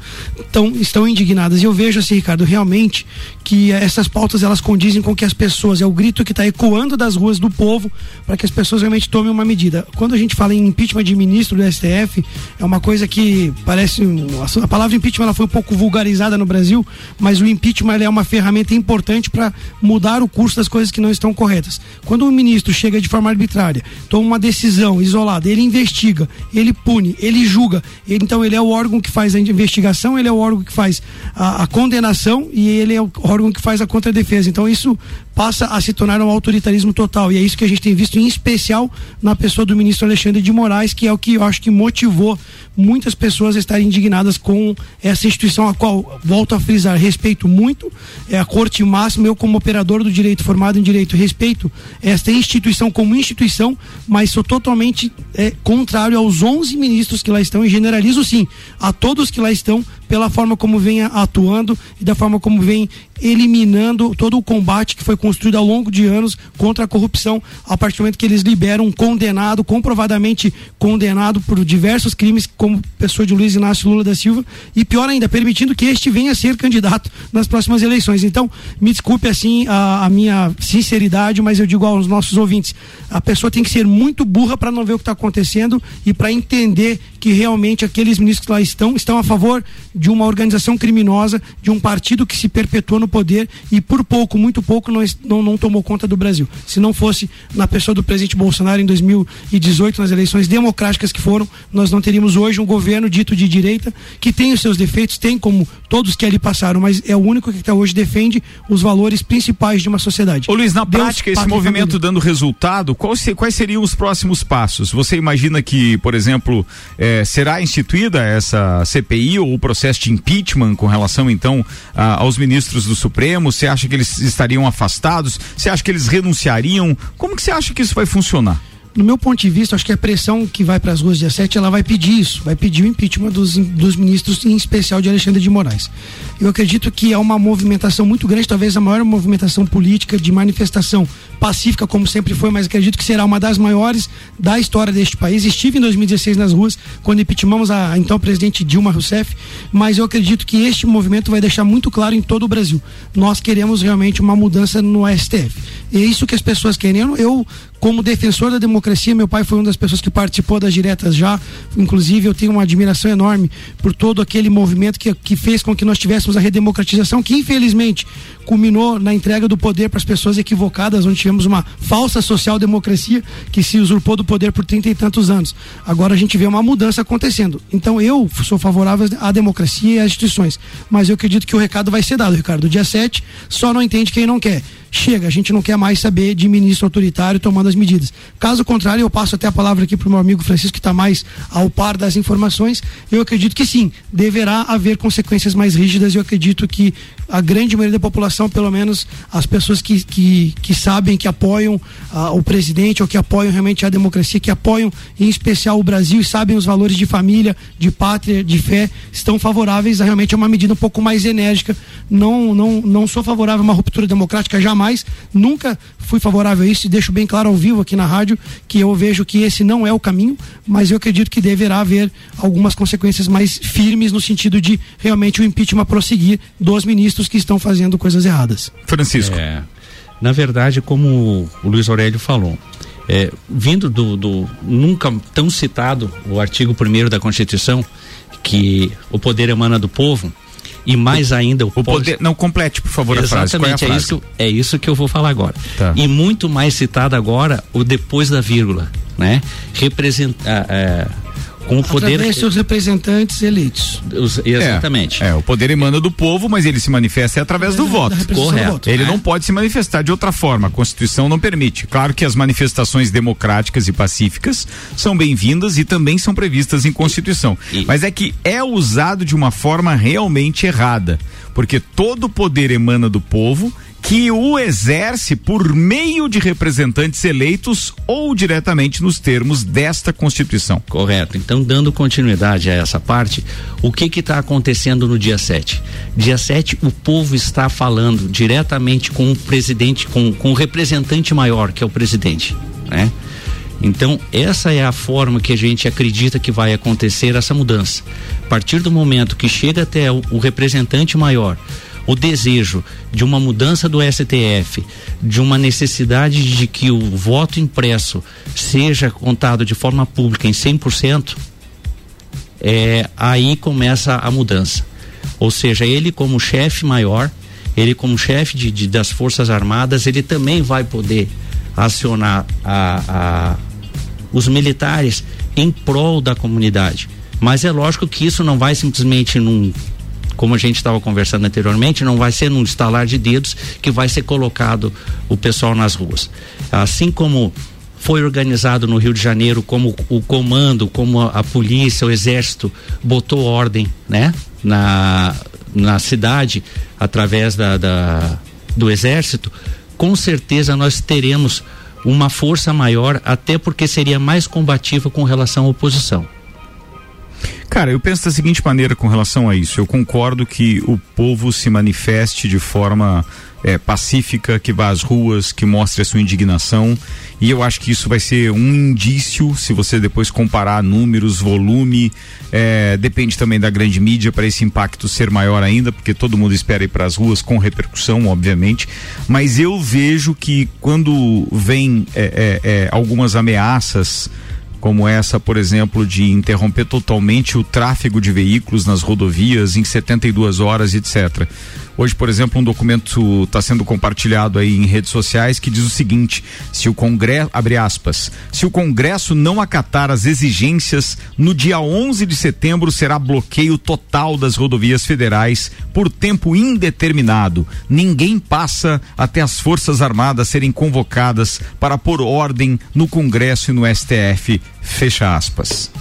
tão, estão indignadas. E eu vejo assim, Ricardo, realmente que essas pautas elas condizem com que as pessoas, é o grito que está ecoando das ruas do povo para que as pessoas realmente tomem uma medida. Quando a gente fala em impeachment de ministro do STF, é uma coisa que parece. A palavra impeachment ela foi um pouco vulgarizada no Brasil, mas o impeachment é uma ferramenta importante para mudar o curso das coisas que não estão corretas. Quando um ministro chega de forma arbitrária, toma uma decisão isolada, ele investiga, ele pune, ele julga, ele, então ele é o órgão que faz a investigação, ele é o órgão que faz a, a condenação e ele é o órgão que faz a contradefesa. Então isso passa a se tornar um autoritarismo total. E é isso que a gente tem visto, em especial na pessoa do ministro Alexandre de Moraes, que é o que eu acho que motivou muitas pessoas a estarem indignadas com essa instituição, a qual, volto a frisar, respeito muito, é a corte máxima, eu como operador do direito, formado em direito, respeito esta instituição como instituição, mas sou totalmente é, contrário aos 11 ministros que lá estão e generalizo sim a todos que lá estão pela forma como vem atuando e da forma como vem eliminando todo o combate que foi construído ao longo de anos contra a corrupção, a partir do momento que eles liberam um condenado, comprovadamente condenado por diversos crimes, como pessoa de Luiz Inácio Lula da Silva, e pior ainda, permitindo que este venha a ser candidato nas próximas eleições. Então, me desculpe assim a, a minha sinceridade, mas eu digo aos nossos ouvintes, a pessoa tem que ser muito burra para não ver o que está acontecendo e para entender que realmente aqueles ministros que lá estão estão a favor de uma organização criminosa, de um partido que se perpetuou no poder e por pouco, muito pouco, não, não, não tomou conta do Brasil. Se não fosse na pessoa do presidente Bolsonaro em 2018, nas eleições democráticas que foram, nós não teríamos hoje um governo dito de direita que tem os seus defeitos, tem como todos que ali passaram, mas é o único que até hoje defende os valores principais de uma sociedade. Ô Luiz, na Deus, prática, esse movimento dando resultado, quais, quais seriam os próximos passos? Você imagina que, por exemplo, eh, será instituída essa CPI ou o processo de impeachment com relação então a, aos ministros do Supremo? Você acha que eles estariam afastados? Você acha que eles renunciariam? Como que você acha que isso vai funcionar? no meu ponto de vista, acho que a pressão que vai para as ruas dia 7, ela vai pedir isso, vai pedir o impeachment dos, dos ministros, em especial de Alexandre de Moraes. Eu acredito que é uma movimentação muito grande, talvez a maior movimentação política de manifestação pacífica, como sempre foi, mas acredito que será uma das maiores da história deste país. Estive em 2016 nas ruas, quando impeachmamos a, então presidente Dilma Rousseff, mas eu acredito que este movimento vai deixar muito claro em todo o Brasil. Nós queremos realmente uma mudança no STF. É isso que as pessoas querem. Eu, eu como defensor da democracia, meu pai foi uma das pessoas que participou das diretas já. Inclusive, eu tenho uma admiração enorme por todo aquele movimento que, que fez com que nós tivéssemos a redemocratização, que infelizmente culminou na entrega do poder para as pessoas equivocadas, onde tivemos uma falsa social-democracia que se usurpou do poder por trinta e tantos anos. Agora a gente vê uma mudança acontecendo. Então eu sou favorável à democracia e às instituições, mas eu acredito que o recado vai ser dado, Ricardo. Dia 7 só não entende quem não quer chega, a gente não quer mais saber de ministro autoritário tomando as medidas. Caso contrário, eu passo até a palavra aqui para o meu amigo Francisco, que está mais ao par das informações. Eu acredito que sim, deverá haver consequências mais rígidas. Eu acredito que a grande maioria da população, pelo menos as pessoas que, que, que sabem, que apoiam ah, o presidente ou que apoiam realmente a democracia, que apoiam em especial o Brasil e sabem os valores de família, de pátria, de fé, estão favoráveis a realmente uma medida um pouco mais enérgica. Não, não, não sou favorável a uma ruptura democrática jamais, nunca fui favorável a isso e deixo bem claro ao vivo aqui na rádio que eu vejo que esse não é o caminho, mas eu acredito que deverá haver algumas consequências mais firmes no sentido de realmente o impeachment prosseguir dos ministros que estão fazendo coisas erradas. Francisco. É, na verdade, como o Luiz Aurélio falou, é, vindo do, do, nunca tão citado o artigo 1 da Constituição, que o poder emana do povo, e mais ainda o, o poder não complete por favor Exatamente, a frase. Exatamente, é, é, isso é isso que eu vou falar agora Tá. e muito mais citado agora o depois da vírgula né representar é, com o poder Através de seus representantes eleitos. Os- exatamente É, é, o poder emana do povo, mas ele se manifesta através do voto. representação do Correto. voto. Ele É. não pode se manifestar de outra forma. A Constituição não permite. Claro que as manifestações democráticas e pacíficas são bem-vindas e também são previstas em Constituição. Mas é que é usado de uma forma realmente errada. Porque todo o poder emana do povo que o exerce por meio de representantes eleitos ou diretamente nos termos desta Constituição. Correto. Então, dando continuidade a essa parte, o que está acontecendo no dia 7? Dia 7, o povo está falando diretamente com o presidente, com, com o representante maior, que é o presidente. Né? Então, essa é a forma que a gente acredita que vai acontecer essa mudança. A partir do momento que chega até o, o representante maior, o desejo de uma mudança do STF, de uma necessidade de que o voto impresso seja contado de forma pública em 100%, é, aí começa a mudança. Ou seja, ele como chefe maior, ele como chefe de, de- das Forças Armadas, ele também vai poder acionar a, a- os militares em prol da comunidade. Mas é lógico que isso não vai simplesmente num como a gente estava conversando anteriormente, não vai ser num estalar de dedos que vai ser colocado o pessoal nas ruas. Assim como foi organizado no Rio de Janeiro, como o comando, como a, a polícia, o exército botou ordem, né, na na cidade através da, da do exército, com certeza nós teremos uma força maior, até porque seria mais combativa com relação à oposição. Cara, eu penso da seguinte maneira com relação a isso. Eu concordo que o povo se manifeste de forma eh, pacífica, que vá às ruas, que mostre a sua indignação. E eu acho que isso vai ser um indício, se você depois comparar números, volume, eh, depende também da grande mídia para esse impacto ser maior ainda, porque todo mundo espera ir para as ruas com repercussão, obviamente. Mas eu vejo que quando vem eh, eh, eh, algumas ameaças como essa, por exemplo, de interromper totalmente o tráfego de veículos nas rodovias em 72 horas, etc. Hoje, por exemplo, um documento está sendo compartilhado aí em redes sociais que diz o seguinte: se o Congresso, abre aspas, se o Congresso não acatar as exigências, no dia 11 de setembro será bloqueio total das rodovias federais por tempo indeterminado. Ninguém passa até as Forças Armadas serem convocadas para pôr ordem no Congresso e no STF. Fecha aspas.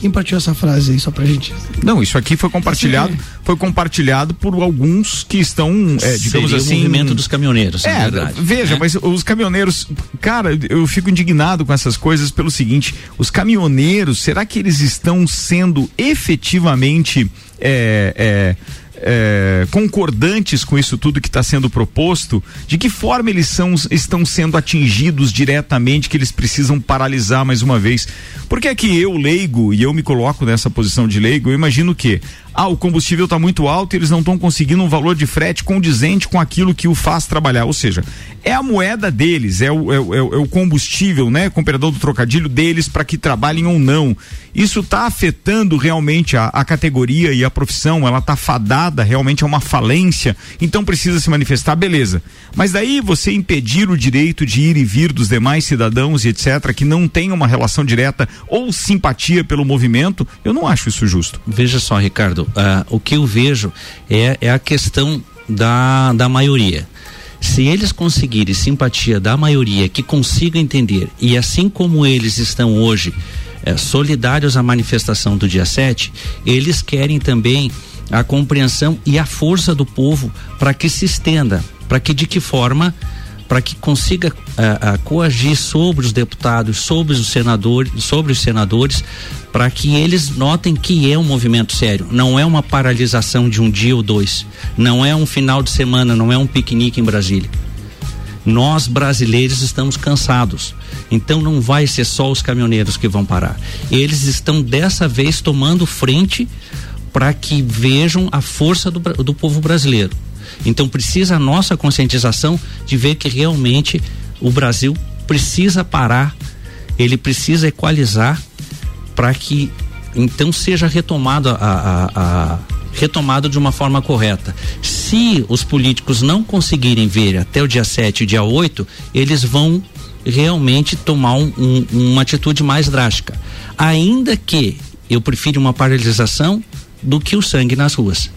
Quem partiu essa frase aí, só pra gente. Não, isso aqui foi compartilhado, foi compartilhado por alguns que estão, é, digamos Seria assim, o movimento dos caminhoneiros, É, verdade. veja, né? mas os caminhoneiros, cara, eu fico indignado com essas coisas pelo seguinte: os caminhoneiros, será que eles estão sendo efetivamente é, é, é, concordantes com isso tudo que está sendo proposto? De que forma eles são, estão sendo atingidos diretamente que eles precisam paralisar mais uma vez? Porque é que eu, leigo, e eu me coloco nessa posição de leigo, eu imagino que ah, o combustível está muito alto e eles não estão conseguindo um valor de frete condizente com aquilo que o faz trabalhar. Ou seja, é a moeda deles, é o, é o, é o- é combustível, né? Com perdão do trocadilho deles para que trabalhem ou não. Isso está afetando realmente a, a categoria e a profissão, ela está fadada realmente a uma falência, então precisa se manifestar, beleza. Mas daí você impedir o direito de ir e vir dos demais cidadãos e etc., que não tem uma relação direta ou simpatia pelo movimento, eu não acho isso justo. Veja só, Ricardo, ah, o que eu vejo é, é a questão da, da maioria. Se eles conseguirem simpatia da maioria que consiga entender, e assim como eles estão hoje é, solidários à manifestação do dia 7, eles querem também a compreensão e a força do povo para que se estenda, para que de que forma para que consiga uh, uh, coagir sobre os deputados, sobre os senadores, sobre os senadores, para que eles notem que é um movimento sério. Não é uma paralisação de um dia ou dois. Não é um final de semana, não é um piquenique em Brasília. Nós brasileiros estamos cansados. Então não vai ser só os caminhoneiros que vão parar. Eles estão dessa vez tomando frente para que vejam a força do, do povo brasileiro. Então precisa a nossa conscientização de ver que realmente o Brasil precisa parar, ele precisa equalizar para que então seja retomado a, a, a retomado de uma forma correta. Se os políticos não conseguirem ver até o dia 7 e dia 8, eles vão realmente tomar um, um, uma atitude mais drástica. Ainda que eu prefiro uma paralisação do que o sangue nas ruas.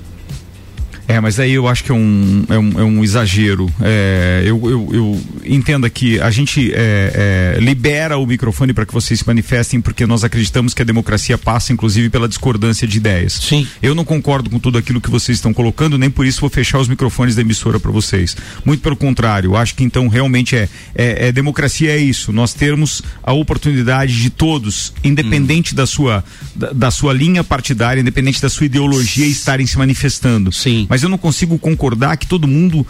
É, mas aí eu acho que é um, é um, é um exagero. É, eu, eu, eu entenda que a gente é, é, libera o microfone para que vocês se manifestem, porque nós acreditamos que a democracia passa, inclusive, pela discordância de ideias. Sim. Eu não concordo com tudo aquilo que vocês estão colocando, nem por isso vou fechar os microfones da emissora para vocês. Muito pelo contrário, acho que então realmente é, é, é, democracia é isso. Nós termos a oportunidade de todos, independente hum. da sua da, da, sua linha partidária, independente da sua ideologia, estarem se manifestando. Sim mas eu não consigo concordar que todo mundo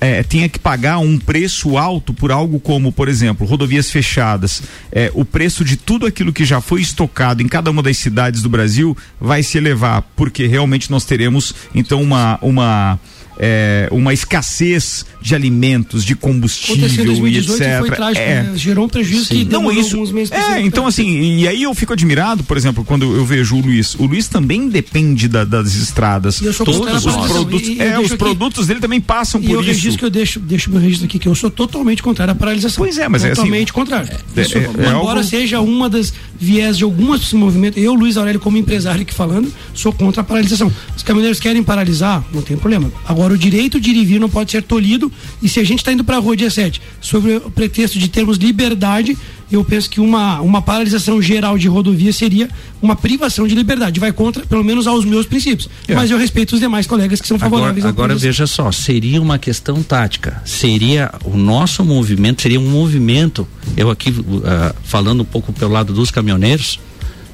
é, tenha que pagar um preço alto por algo como, por exemplo, rodovias fechadas. É, o preço de tudo aquilo que já foi estocado em cada uma das cidades do Brasil vai se elevar, porque realmente nós teremos então uma, uma é, uma escassez de alimentos, de combustível e etc. Trágico, é. né? Gerou um prejuízo Sim. que não isso. Alguns meses é, então assim, e aí eu fico admirado, por exemplo, quando eu vejo o Luiz. O Luiz também depende da, das estradas. Todos os produtos, e, é, os produtos dele também passam por isso. Eu que eu deixo, deixo meu registro aqui que eu sou totalmente contrário à paralisação. Pois é, mas totalmente é assim. Contrário. É, isso, é, é embora algo... seja uma das viés de alguns movimentos, eu, Luiz Aurélio, como empresário aqui falando, sou contra a paralisação. Os caminhoneiros querem paralisar, não tem problema. Agora, o direito de ir e vir não pode ser tolhido. E se a gente está indo para a rua dia 7, sobre o pretexto de termos liberdade, eu penso que uma, uma paralisação geral de rodovia seria uma privação de liberdade. Vai contra, pelo menos, aos meus princípios. É. Mas eu respeito os demais colegas que são favoráveis Agora, agora veja só, seria uma questão tática. Seria o nosso movimento, seria um movimento. Eu aqui uh, falando um pouco pelo lado dos caminhoneiros,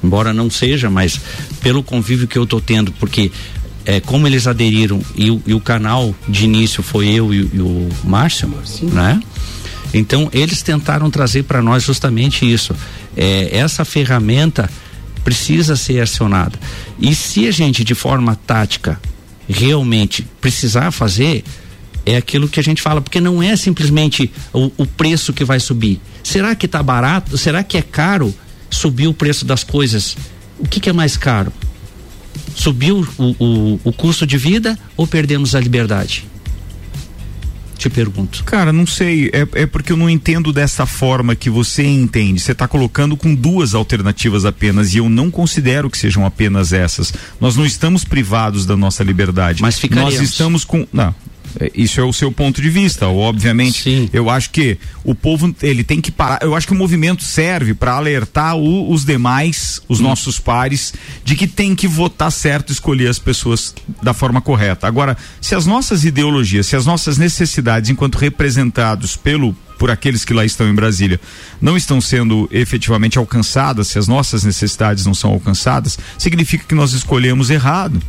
embora não seja, mas pelo convívio que eu estou tendo, porque é, como eles aderiram e o, e o, canal de início foi eu e, e o Márcio, Sim. né? Então eles tentaram trazer para nós justamente isso. É, essa ferramenta precisa ser acionada. E se a gente de forma tática realmente precisar fazer, é aquilo que a gente fala, porque não é simplesmente o, o preço que vai subir. Será que está barato? Será que é caro subir o preço das coisas? O que, que é mais caro? Subiu o, o, o custo de vida ou perdemos a liberdade? te pergunto. Cara, não sei. É, é porque eu não entendo dessa forma que você entende. Você está colocando com duas alternativas apenas e eu não considero que sejam apenas essas. Nós não estamos privados da nossa liberdade. Mas ficaríamos. Nós estamos com. Não, isso é o seu ponto de vista, obviamente. Sim. Eu acho que o povo ele tem que parar. Eu acho que o movimento serve para alertar o, os demais, os hum. nossos pares, de que tem que votar certo, escolher as pessoas da forma correta. Agora, se as nossas ideologias, se as nossas necessidades, enquanto representados pelo por aqueles que lá estão em Brasília, não estão sendo efetivamente alcançadas, se as nossas necessidades não são alcançadas, significa que nós escolhemos errado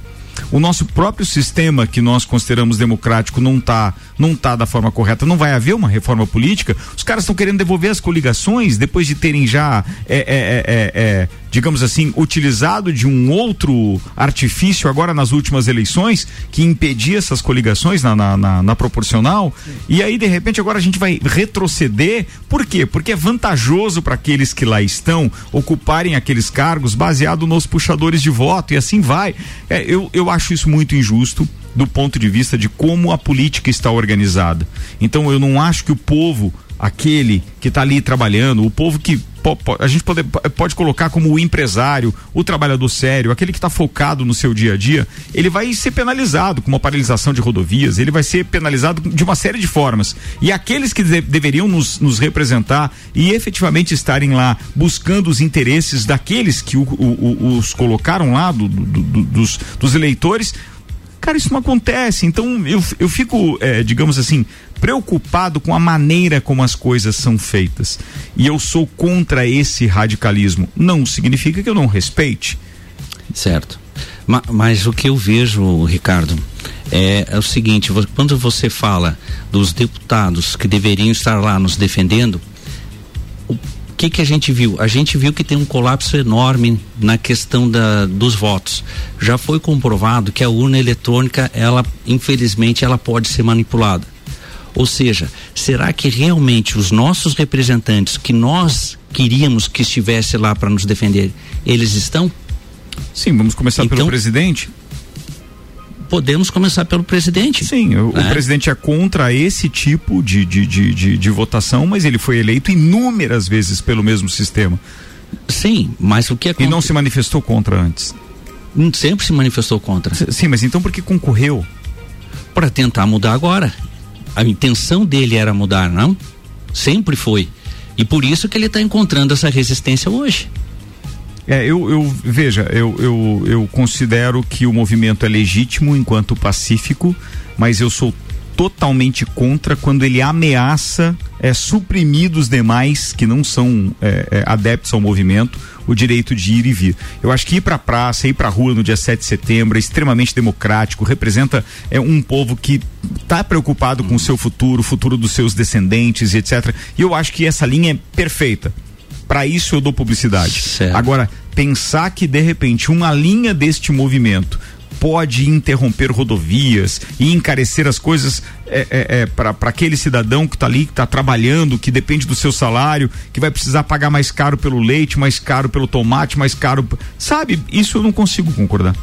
o nosso próprio sistema que nós consideramos democrático não está não tá da forma correta, não vai haver uma reforma política. Os caras estão querendo devolver as coligações depois de terem já, é, é, é, é, digamos assim, utilizado de um outro artifício agora nas últimas eleições que impedia essas coligações na, na, na, na proporcional. Sim. E aí, de repente, agora a gente vai retroceder. Por quê? Porque é vantajoso para aqueles que lá estão ocuparem aqueles cargos baseado nos puxadores de voto e assim vai. É, eu, eu acho isso muito injusto do ponto de vista de como a política está organizada. Então eu não acho que o povo, aquele que está ali trabalhando, o povo que a gente pode, pode colocar como o empresário, o trabalhador sério, aquele que está focado no seu dia a dia, ele vai ser penalizado com uma paralisação de rodovias, ele vai ser penalizado de uma série de formas. E aqueles que de, deveriam nos, nos, representar e efetivamente estarem lá buscando os interesses daqueles que o, o, os colocaram lá, do, do, do, dos, dos eleitores, Cara, isso não acontece. Então eu, eu fico, é, digamos assim, preocupado com a maneira como as coisas são feitas. E eu sou contra esse radicalismo. Não significa que eu não respeite. Certo. Mas, mas o que eu vejo, Ricardo, é, é, o seguinte: quando você fala dos deputados que deveriam estar lá nos defendendo, o que que a gente viu? A gente viu que tem um colapso enorme na questão da, dos votos. Já foi comprovado que a urna eletrônica, ela, infelizmente, ela pode ser manipulada. Ou seja, será que realmente os nossos representantes que nós queríamos que estivesse lá para nos defender, eles estão? Sim, vamos começar então, pelo presidente podemos começar pelo presidente. Sim, o, né? o presidente é contra esse tipo de, de, de, de, de votação, mas ele foi eleito inúmeras vezes pelo mesmo sistema. Sim, mas o que é E não se manifestou contra antes? Sempre se manifestou contra. Sim, mas então por que concorreu? Para tentar mudar agora. A intenção dele era mudar, não? Sempre foi. E por isso que ele está encontrando essa resistência hoje. É, eu, eu veja, eu, eu, eu considero que o movimento é legítimo enquanto pacífico, mas eu sou totalmente contra quando ele ameaça é, suprimir dos demais que não são é, é, adeptos ao movimento o direito de ir e vir. Eu acho que ir para a praça, ir para a rua no dia 7 de setembro é extremamente democrático, representa é, um povo que está preocupado com o seu futuro, o futuro dos seus descendentes e etc. E eu acho que essa linha é perfeita. Para isso eu dou publicidade. Certo. Agora, pensar que de repente uma linha deste movimento pode interromper rodovias e encarecer as coisas é, é, é para aquele cidadão que está ali, que está trabalhando, que depende do seu salário, que vai precisar pagar mais caro pelo leite, mais caro pelo tomate, mais caro. Sabe, isso eu não consigo concordar.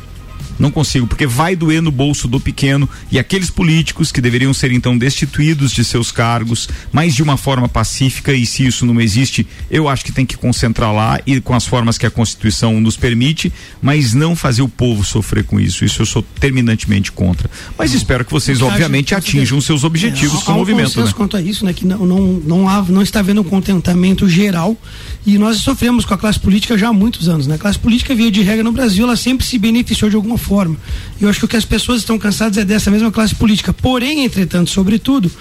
Não consigo, porque vai doer no bolso do pequeno e aqueles políticos que deveriam ser então destituídos de seus cargos, mas de uma forma pacífica, e se isso não existe, eu acho que tem que concentrar lá e com as formas que a Constituição nos permite, mas não fazer o povo sofrer com isso. Isso eu sou terminantemente contra. Mas espero que vocês, obviamente, atinjam seus objetivos é, com o movimento. Né? quanto a isso, né? Que não, não, não, há, não está havendo um contentamento geral e nós sofremos com a classe política já há muitos anos. Né? A classe política, via de regra no Brasil, ela sempre se beneficiou de alguma forma. E eu acho que o que as pessoas estão cansadas é dessa mesma classe política. Porém, entretanto, sobretudo,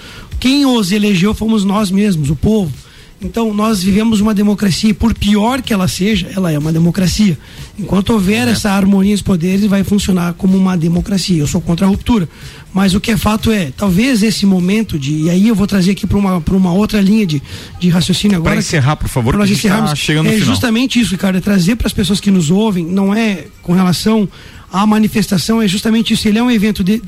quem os elegeu fomos nós mesmos, o povo. Então, nós vivemos uma democracia e, por pior que ela seja, ela é uma democracia. Enquanto houver é. essa harmonia dos poderes, vai funcionar como uma democracia. Eu sou contra a ruptura. Mas o que é fato é, talvez esse momento de. E aí eu vou trazer aqui para uma, uma outra linha de, de raciocínio agora. Para encerrar, por favor, nós encerrarmos. Tá chegando é justamente isso, Ricardo, é trazer para as pessoas que nos ouvem, não é com relação à manifestação, é justamente isso. Ele é um evento de,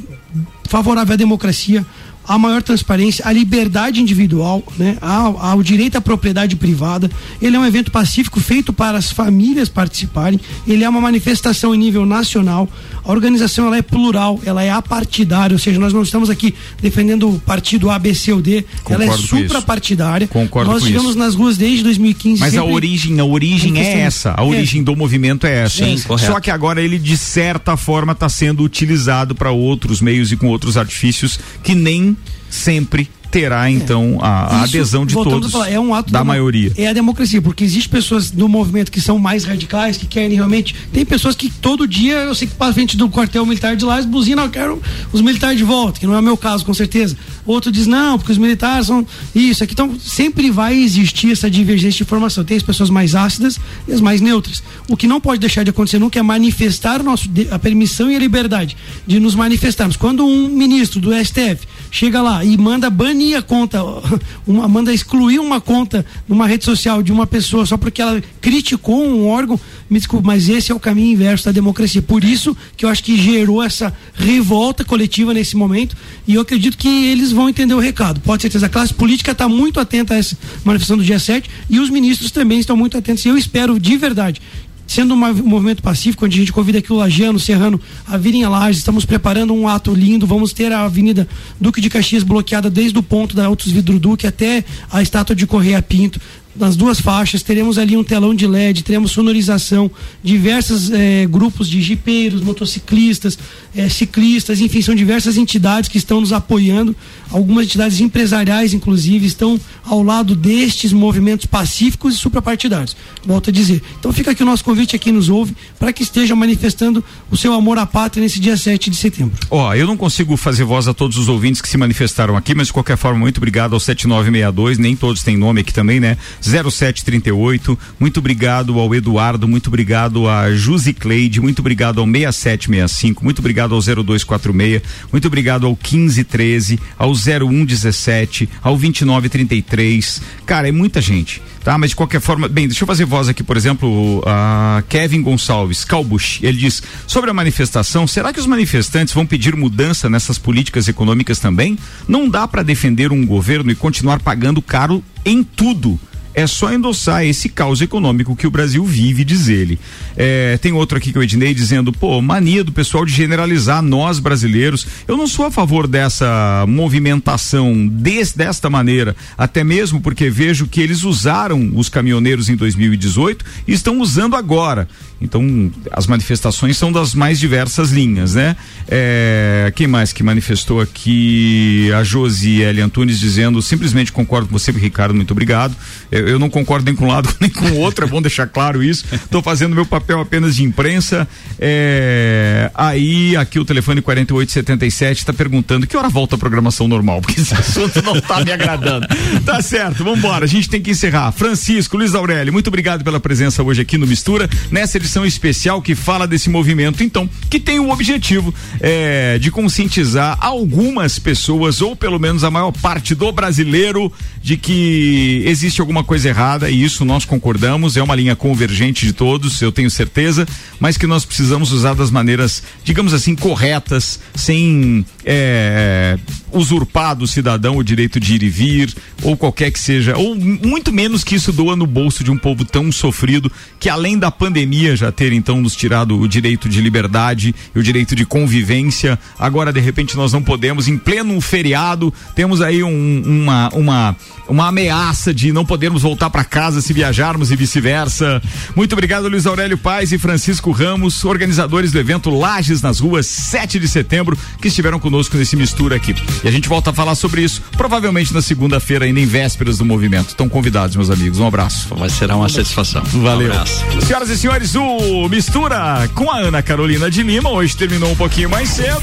favorável à democracia, a maior transparência, a liberdade individual, né, ao, ao, direito à propriedade privada. Ele é um evento pacífico feito para as famílias participarem. Ele é uma manifestação em nível nacional. A organização ela é plural, ela é apartidária, ou seja, nós não estamos aqui defendendo o partido A, B, C ou D. Concordo ela é suprapartidária. Concordo nós estivemos nas ruas desde 2015. Mas a origem, a origem é essa. A origem é. do movimento é essa. Sim, Só que agora ele de certa forma está sendo utilizado para outros meios e com outros artifícios que nem sempre terá então a, a adesão de todos falar, é um ato da, da maioria. É a democracia porque existem pessoas no movimento que são mais radicais que querem realmente tem pessoas que todo dia eu sei que para frente do quartel militar de lá eles buzinam eu quero os militares de volta que não é o meu caso com certeza outro diz não porque os militares são isso aqui. Então sempre vai existir essa divergência de informação. Tem as pessoas mais ácidas e as mais neutras. O que não pode deixar de acontecer nunca é manifestar nosso a permissão e a liberdade de nos manifestarmos. Quando um ministro do STF chega lá e manda banir a conta, [laughs] uma, manda excluir uma conta numa rede social de uma pessoa só porque ela criticou um órgão, me desculpe, mas esse é o caminho inverso da democracia. Por isso que eu acho que gerou essa revolta coletiva nesse momento. E eu acredito que eles vão entender o recado. Pode ser certeza, a classe política está muito atenta a essa manifestação do dia 7 e os ministros também estão muito atentos. E eu espero de verdade sendo um movimento pacífico, onde a gente convida aqui o Lagiano, Serrano a virem a Laje, estamos preparando um ato lindo, vamos ter a Avenida Duque de Caxias bloqueada desde o ponto da Autos Vidro Duque até a estátua de Correia Pinto, nas duas faixas, teremos ali um telão de LED, teremos sonorização, diversos eh, grupos de jipeiros, motociclistas, eh, ciclistas, enfim, são diversas entidades que estão nos apoiando, algumas entidades empresariais, inclusive, estão ao lado destes movimentos pacíficos e suprapartidários. Volto a dizer. Então fica aqui o nosso convite a quem nos ouve para que esteja manifestando o seu amor à pátria nesse dia 7 de setembro. Ó, eu não consigo fazer voz a todos os ouvintes que se manifestaram aqui, mas de qualquer forma, muito obrigado ao 7962, nem todos têm nome aqui também, né? 0738, muito obrigado ao Eduardo, muito obrigado a Jusi Cleide, muito obrigado ao 6765, muito obrigado ao 0246, muito obrigado ao 1513, ao 0117, ao 2933. Cara, é muita gente, tá? Mas de qualquer forma, bem, deixa eu fazer voz aqui, por exemplo, a Kevin Gonçalves, Calbush, ele diz, sobre a manifestação, será que os manifestantes vão pedir mudança nessas políticas econômicas também? Não dá para defender um governo e continuar pagando caro em tudo é só endossar esse caos econômico que o Brasil vive, diz ele. É, tem outro aqui que eu Ednei dizendo, pô, mania do pessoal de generalizar nós brasileiros. Eu não sou a favor dessa movimentação des, desta maneira, até mesmo porque vejo que eles usaram os caminhoneiros em 2018 e estão usando agora. Então, as manifestações são das mais diversas linhas, né? É, quem mais que manifestou aqui? A Josiele Antunes dizendo, simplesmente concordo com você, Ricardo, muito obrigado. Eu, eu não concordo nem com um lado [laughs] nem com o outro, é bom deixar claro isso. Estou fazendo meu papel apenas de imprensa. É, aí, aqui o telefone 4877 está perguntando que hora volta a programação normal, [laughs] porque esse assunto não está me agradando. Tá certo, vamos embora. A gente tem que encerrar. Francisco, Luiz Aurélio, muito obrigado pela presença hoje aqui no Mistura, nessa edição especial que fala desse movimento, então, que tem o objetivo é, de conscientizar algumas pessoas, ou pelo menos a maior parte do brasileiro, de que existe alguma coisa errada, e isso nós concordamos, é uma linha convergente de todos, eu tenho certeza, mas que nós precisamos usar das maneiras, digamos assim, corretas, sem é, usurpar do cidadão o direito de ir e vir, ou qualquer que seja, ou muito menos que isso doa no bolso de um povo tão sofrido, que além da pandemia já ter então nos tirado o direito de liberdade e o direito de convivência, agora de repente nós não podemos, em pleno feriado, temos aí um, uma, uma, uma ameaça de não podermos voltar para casa se viajarmos e vice-versa. Muito obrigado, Luiz Aurélio Paz e Francisco Ramos, organizadores do evento Lages nas Ruas, 7 de setembro, que estiveram conosco nesse mistura aqui. E a gente volta a falar sobre isso, provavelmente na segunda-feira, ainda em vésperas do movimento. Estão convidados, meus amigos. Um abraço. Vai ser uma satisfação. Valeu. Um. Senhoras e senhores, o Mistura com a Ana Carolina de Lima, hoje terminou um pouquinho mais cedo.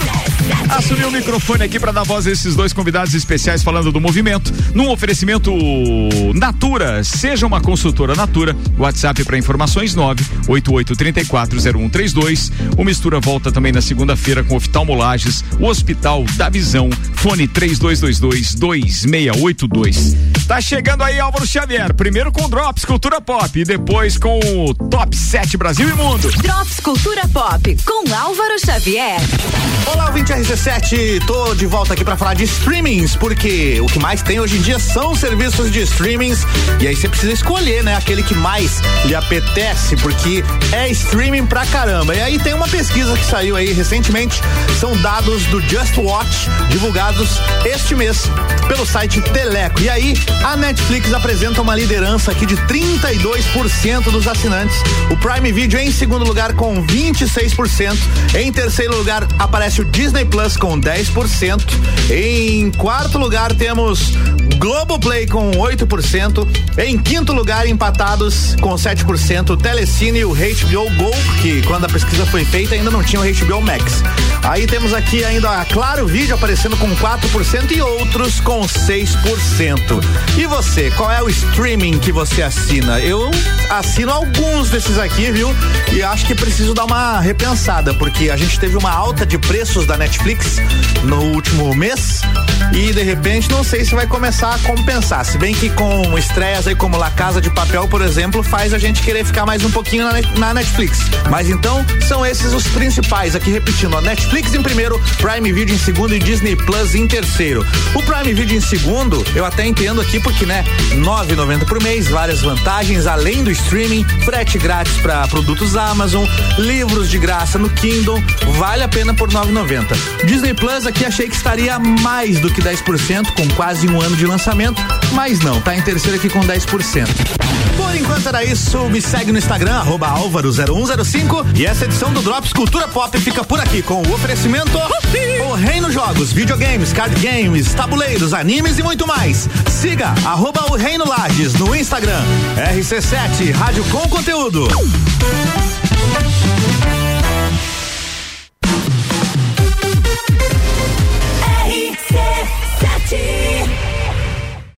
Assumi o microfone aqui para dar voz a esses dois convidados especiais falando do movimento, num oferecimento Natura. Seja uma consultora Natura. WhatsApp para informações 988340132. O Mistura volta também na segunda-feira com oftalmolages, o Hospital da Visão. Fone 3222-2682. Tá chegando aí Álvaro Xavier. Primeiro com Drops Cultura Pop e depois com o Top 7 Brasil e Mundo. Drops Cultura Pop com Álvaro Xavier. Olá, ouvinte RC7, tô de volta aqui para falar de streamings, porque o que mais tem hoje em dia são serviços de streamings, e aí você precisa escolher, né, aquele que mais lhe apetece, porque é streaming pra caramba. E aí tem uma pesquisa que saiu aí recentemente, são dados do Just Watch, divulgados este mês pelo site Teleco. E aí a Netflix apresenta uma liderança aqui de 32% dos assinantes. O Prime Video em segundo lugar com 26%. Em terceiro lugar aparece o Disney Plus com 10%. Em quarto lugar temos Globoplay com 8%. Em quinto lugar, empatados com 7%, o Telecine e o HBO Go, que quando a pesquisa foi feita ainda não tinha o HBO Max. Aí temos aqui ainda a Claro Vídeo aparecendo com 4% e outros com 6%. E você, qual é o streaming que você assina? Eu assino alguns desses aqui, viu? E acho que preciso dar uma repensada, porque a gente teve uma alta de preços da Netflix no último mês e de repente não sei se vai começar a compensar. Se bem que com estreias aí como La Casa de Papel, por exemplo, faz a gente querer ficar mais um pouquinho na, Netflix. Mas então são esses os principais. Aqui repetindo, a Netflix em primeiro, Prime Video em segundo e Disney Plus em terceiro. O Prime Video em segundo, eu até entendo aqui porque, né, 9,90 por mês, várias vantagens além do streaming, frete grátis para produtos Amazon, livros de graça no Kindle, vale a pena por 9,90. Disney Plus aqui achei que estaria mais do que 10% com quase um ano de lançamento, mas não, tá em terceiro aqui com 10%. Por enquanto era isso, me segue no Instagram, arroba álvaro0105 e essa edição do Drops Cultura Pop fica por aqui com o oferecimento Reino Jogos, videogames, card games, tabuleiros, animes e muito mais. Siga arroba o Reino Lages no Instagram, RC7, Rádio com Conteúdo. RC7